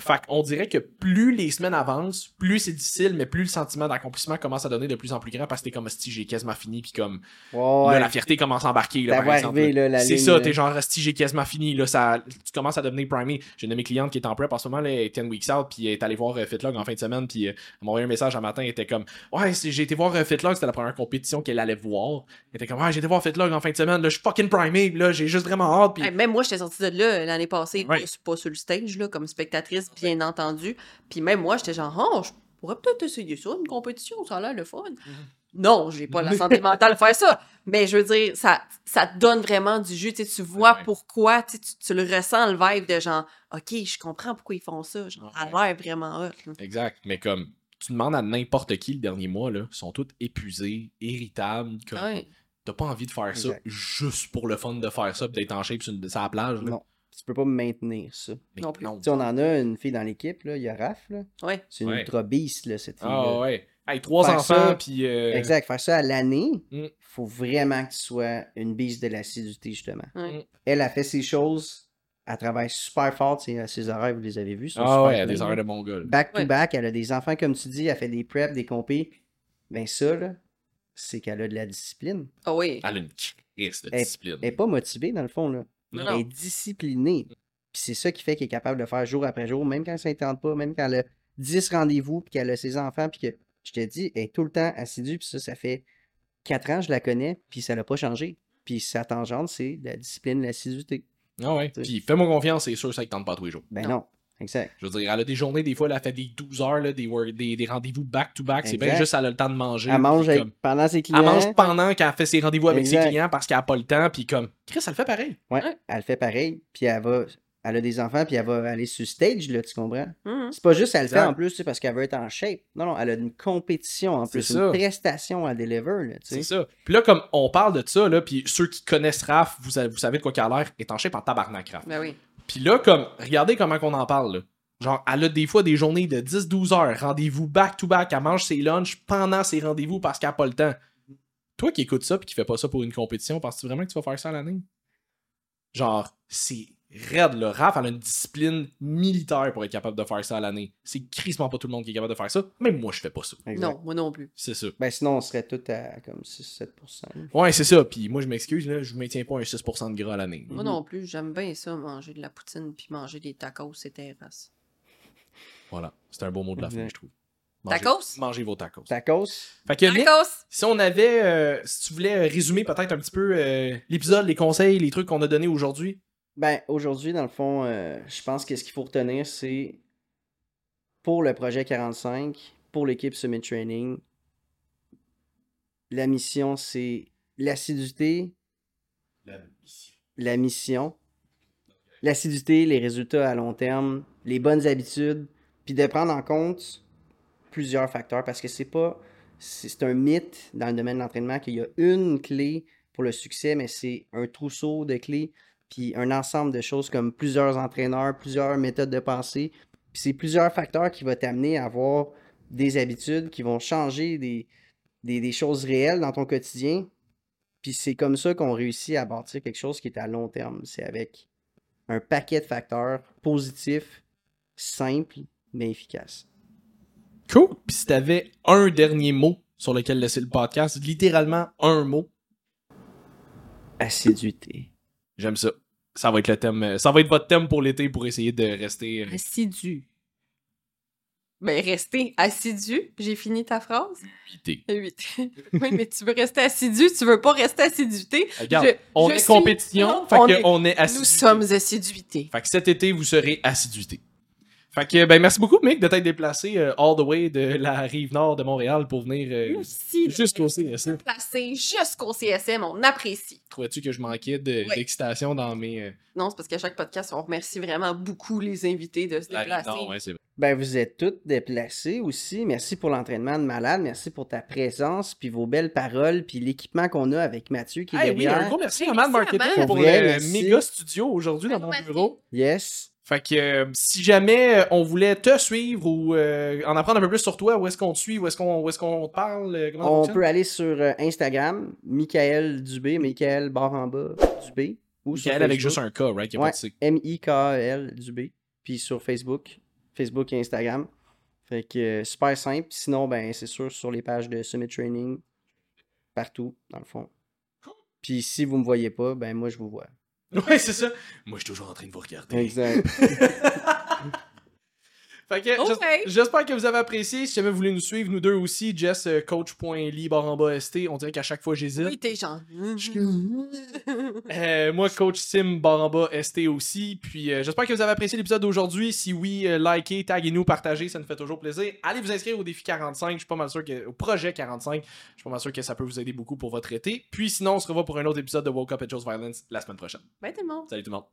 Fait qu'on dirait que plus les semaines avancent, plus c'est difficile, mais plus le sentiment d'accomplissement commence à donner de plus en plus grand parce que t'es comme si j'ai quasiment fini, puis comme Là, la fierté commence à embarquer. Là, par exemple,
la
C'est ça, t'es genre, si j'ai quasiment fini. Là, ça, tu commences à devenir primé. J'ai une de mes clientes qui est en prep en ce moment, là, elle est 10 weeks out, puis elle est allée voir euh, Fitlog en fin de semaine, puis euh, elle m'a envoyé un message un matin, elle était comme, ouais, j'ai été voir euh, Fitlog, c'était la première compétition qu'elle allait voir. Elle était comme, ouais, j'ai été voir Fitlog en fin de semaine, là, je suis fucking primé, là, j'ai juste vraiment hâte,
Hey, même moi, j'étais sortie de là l'année passée,
Ouais.
pas sur le stage, là, comme spectatrice, bien entendu. Puis même moi, j'étais genre, oh, je pourrais peut-être essayer ça, une compétition, ça a l'air le fun. Non, j'ai pas la santé mentale de faire ça. Mais je veux dire, ça, ça te donne vraiment du jus. Tu, sais, tu vois
Ouais.
pourquoi, tu, sais, tu, tu le ressens, le vibe de genre, OK, je comprends pourquoi ils font ça. Genre, ça a
Ouais.
l'air vraiment hot.
Exact. Mais comme, tu demandes à n'importe qui le dernier mois, là, ils sont tous épuisés, irritables, comme,
Ouais.
t'as pas envie de faire ça
Exact.
juste pour le fun de faire ça, pis d'être en shape sur, une- sur la plage. là.
Non. Tu peux pas maintenir ça.
Mais
Non plus.
Tu sais, on en a une fille dans l'équipe, là, il y a Raph, là.
Ouais.
C'est une
Ouais.
ultra beast, là, cette fille.
Ah ouais. Hey, trois
Faire
enfants, puis. euh,
Exact. Faire ça à l'année, il
Mm.
faut vraiment que tu sois une bise de l'assiduité, justement.
Ouais.
Elle a fait ses choses, elle travaille super fort, ses, ses horaires, vous les avez vus.
Ah
super
ouais, elle a des horaires de mongol.
Back to
Ouais.
back, elle a des enfants, comme tu dis, elle fait des preps, des compés. Ben ça, là, c'est qu'elle a de la discipline.
Ah oui.
Elle a une crise de
Elle-
discipline.
Elle est pas motivée, dans le fond, là.
Non,
Elle
non.
est disciplinée. Puis c'est ça qui fait qu'elle est capable de faire jour après jour, même quand ça ne tente pas, même quand elle a 10 rendez-vous, puis qu'elle a ses enfants, puis que, je te dis, elle est tout le temps assidue, puis ça, ça fait 4 ans, je la connais, puis ça n'a pas changé. Puis sa tangente, c'est la discipline, l'assiduité.
Ah ouais. Puis fais-moi confiance, c'est sûr, ça ne tente pas tous les jours.
Ben
Non.
non, exact.
Je veux dire, elle a des journées, des fois, elle a fait des 12 heures, là, des, des, des rendez-vous back-to-back. C'est bien juste, elle a le temps de manger.
Elle mange
puis
avec-
comme-
pendant ses clients.
Elle mange pendant qu'elle fait ses rendez-vous avec
Exact.
ses clients parce qu'elle n'a pas le temps. Puis comme, Chris, elle le fait pareil.
Ouais,
Ouais.
elle fait pareil, puis elle va... Elle a des enfants, puis elle va aller sur stage, là, tu comprends?
Mhm.
C'est pas juste elle le fait en plus, tu sais, parce qu'elle veut être en shape. Non, non, elle a une compétition en plus,
ça.
une prestation à deliver, là, tu
C'est ça. Puis là, comme on parle de ça, là, puis ceux qui connaissent Raph, vous, savez- vous savez de quoi qu'elle a l'air, est en shape en tabarnak, Raph.
Ben oui.
Puis là, comme, regardez comment qu'on en parle. là. Genre, elle a des fois des journées de 10-12 heures, rendez-vous back-to-back, elle mange ses lunchs pendant ses rendez-vous parce qu'elle n'a pas le temps. Toi qui écoutes ça puis qui fais pas ça pour une compétition, penses-tu vraiment que tu vas faire ça à l'année? Genre, c'est raide, là. Raph, elle a une discipline militaire pour être capable de faire ça à l'année. C'est crissement pas tout le monde qui est capable de faire ça. Même moi, je fais pas ça.
Exact.
Non, moi non plus.
C'est ça.
Ben sinon, on serait tous à comme 6-7%. là.
Ouais, c'est ça. Puis moi, je m'excuse, là, je maintiens pas un 6% de gras à l'année.
Moi non plus. J'aime bien ça, manger de la poutine puis manger des tacos, c'est terrasse.
Voilà. C'est un beau mot de la fin, je trouve. Mangez-
Tacos?
Mangez vos tacos.
Tacos?
Fait que, Nick,
Tacos!
Si on avait, euh, si tu voulais résumer peut-être un petit peu euh, l'épisode, les conseils, les trucs qu'on a donnés aujourd'hui.
Ben, aujourd'hui, dans le fond, euh, je pense que ce qu'il faut retenir, c'est pour le projet 45, pour l'équipe Summit Training, la mission, c'est l'assiduité, la mission, l'assiduité, les résultats à long terme, les bonnes habitudes, puis de prendre en compte plusieurs facteurs parce que c'est pas c'est c'est un mythe dans le domaine de l'entraînement qu'il y a une clé pour le succès, mais c'est un trousseau de clés puis un ensemble de choses comme plusieurs entraîneurs, plusieurs méthodes de pensée. Puis c'est plusieurs facteurs qui vont t'amener à avoir des habitudes qui vont changer des, des, des choses réelles dans ton quotidien. Puis c'est comme ça qu'on réussit à bâtir quelque chose qui est à long terme. C'est avec un paquet de facteurs positifs, simples, mais efficaces.
Cool. Puis si t'avais un dernier mot sur lequel laisser le podcast, littéralement un mot,
Assiduité.
J'aime ça. Ça va être le thème, euh, ça va être votre thème pour l'été pour essayer de rester. euh,
Assidu. Ben, rester assidu. J'ai fini ta phrase.
Éviter.
Oui, oui, mais tu veux rester assidu, tu veux pas rester assiduité.
Regarde,
Je-
on
je
est
suis-
compétition,
Non,
fait
on
que
est-
on est
Nous
assiduité.
sommes assiduité.
Fait que cet été, vous serez assiduité. Fait que, ben, merci beaucoup, Mick, de t'être déplacé euh, all the way de la rive nord de Montréal pour venir euh,
Merci.
jusqu'au CSM.
Placé jusqu'au CSM, on apprécie.
Trouvais-tu que je manquais de-
Ouais.
d'excitation dans mes. euh,
Non, c'est parce qu'à chaque podcast, on remercie vraiment beaucoup les invités de se
la rive
déplacer.
nord, ouais, c'est vrai.
Ben, vous êtes toutes déplacées aussi. Merci pour l'entraînement de malade. Merci pour ta présence, puis vos belles paroles, puis l'équipement qu'on a avec Mathieu qui est
Hey, oui,
derrière.
un gros merci
Hey,
à Mad
merci
Marketing pour
Pour vrai,
le
merci.
méga studio aujourd'hui dans mon
Merci.
bureau.
Yes.
Fait que euh, si jamais euh, on voulait te suivre ou euh, en apprendre un peu plus sur toi, où est-ce qu'on te suit, où est-ce qu'on est-ce qu'on te parle, comment
On peut aller sur Instagram, Michael Dubé, Michael barre en bas Dubé. Ou sur
Michael avec juste un K, right?
Ouais. M-I-K-A-L Dubé. Puis sur Facebook, Facebook et Instagram. Fait que super simple. Sinon, ben c'est sûr sur les pages de Summit Training. Partout, dans le fond. Puis si vous me voyez pas, ben moi je vous vois.
Ouais, c'est ça. Moi, je suis toujours en train de vous regarder.
Exact.
Fait que
Ok.
j'es- j'espère que vous avez apprécié. Si jamais vous voulez nous suivre, nous deux aussi, Jess, euh, coach.ly, barre en bas ST. On dirait qu'à chaque fois, j'hésite.
Oui, t'es genre.
Euh, moi, coach Sim, barre en bas ST aussi. Puis euh, j'espère que vous avez apprécié l'épisode d'aujourd'hui. Si oui, euh, likez, taguez-nous, partagez, ça nous fait toujours plaisir. Allez vous inscrire au défi 45. Je suis pas mal sûr que. Au projet 45. Je suis pas mal sûr que ça peut vous aider beaucoup pour votre été. Puis sinon, on se revoit pour un autre épisode de Woke Up at Joe's Violence la semaine prochaine.
Bye tout le monde.
Salut tout le monde.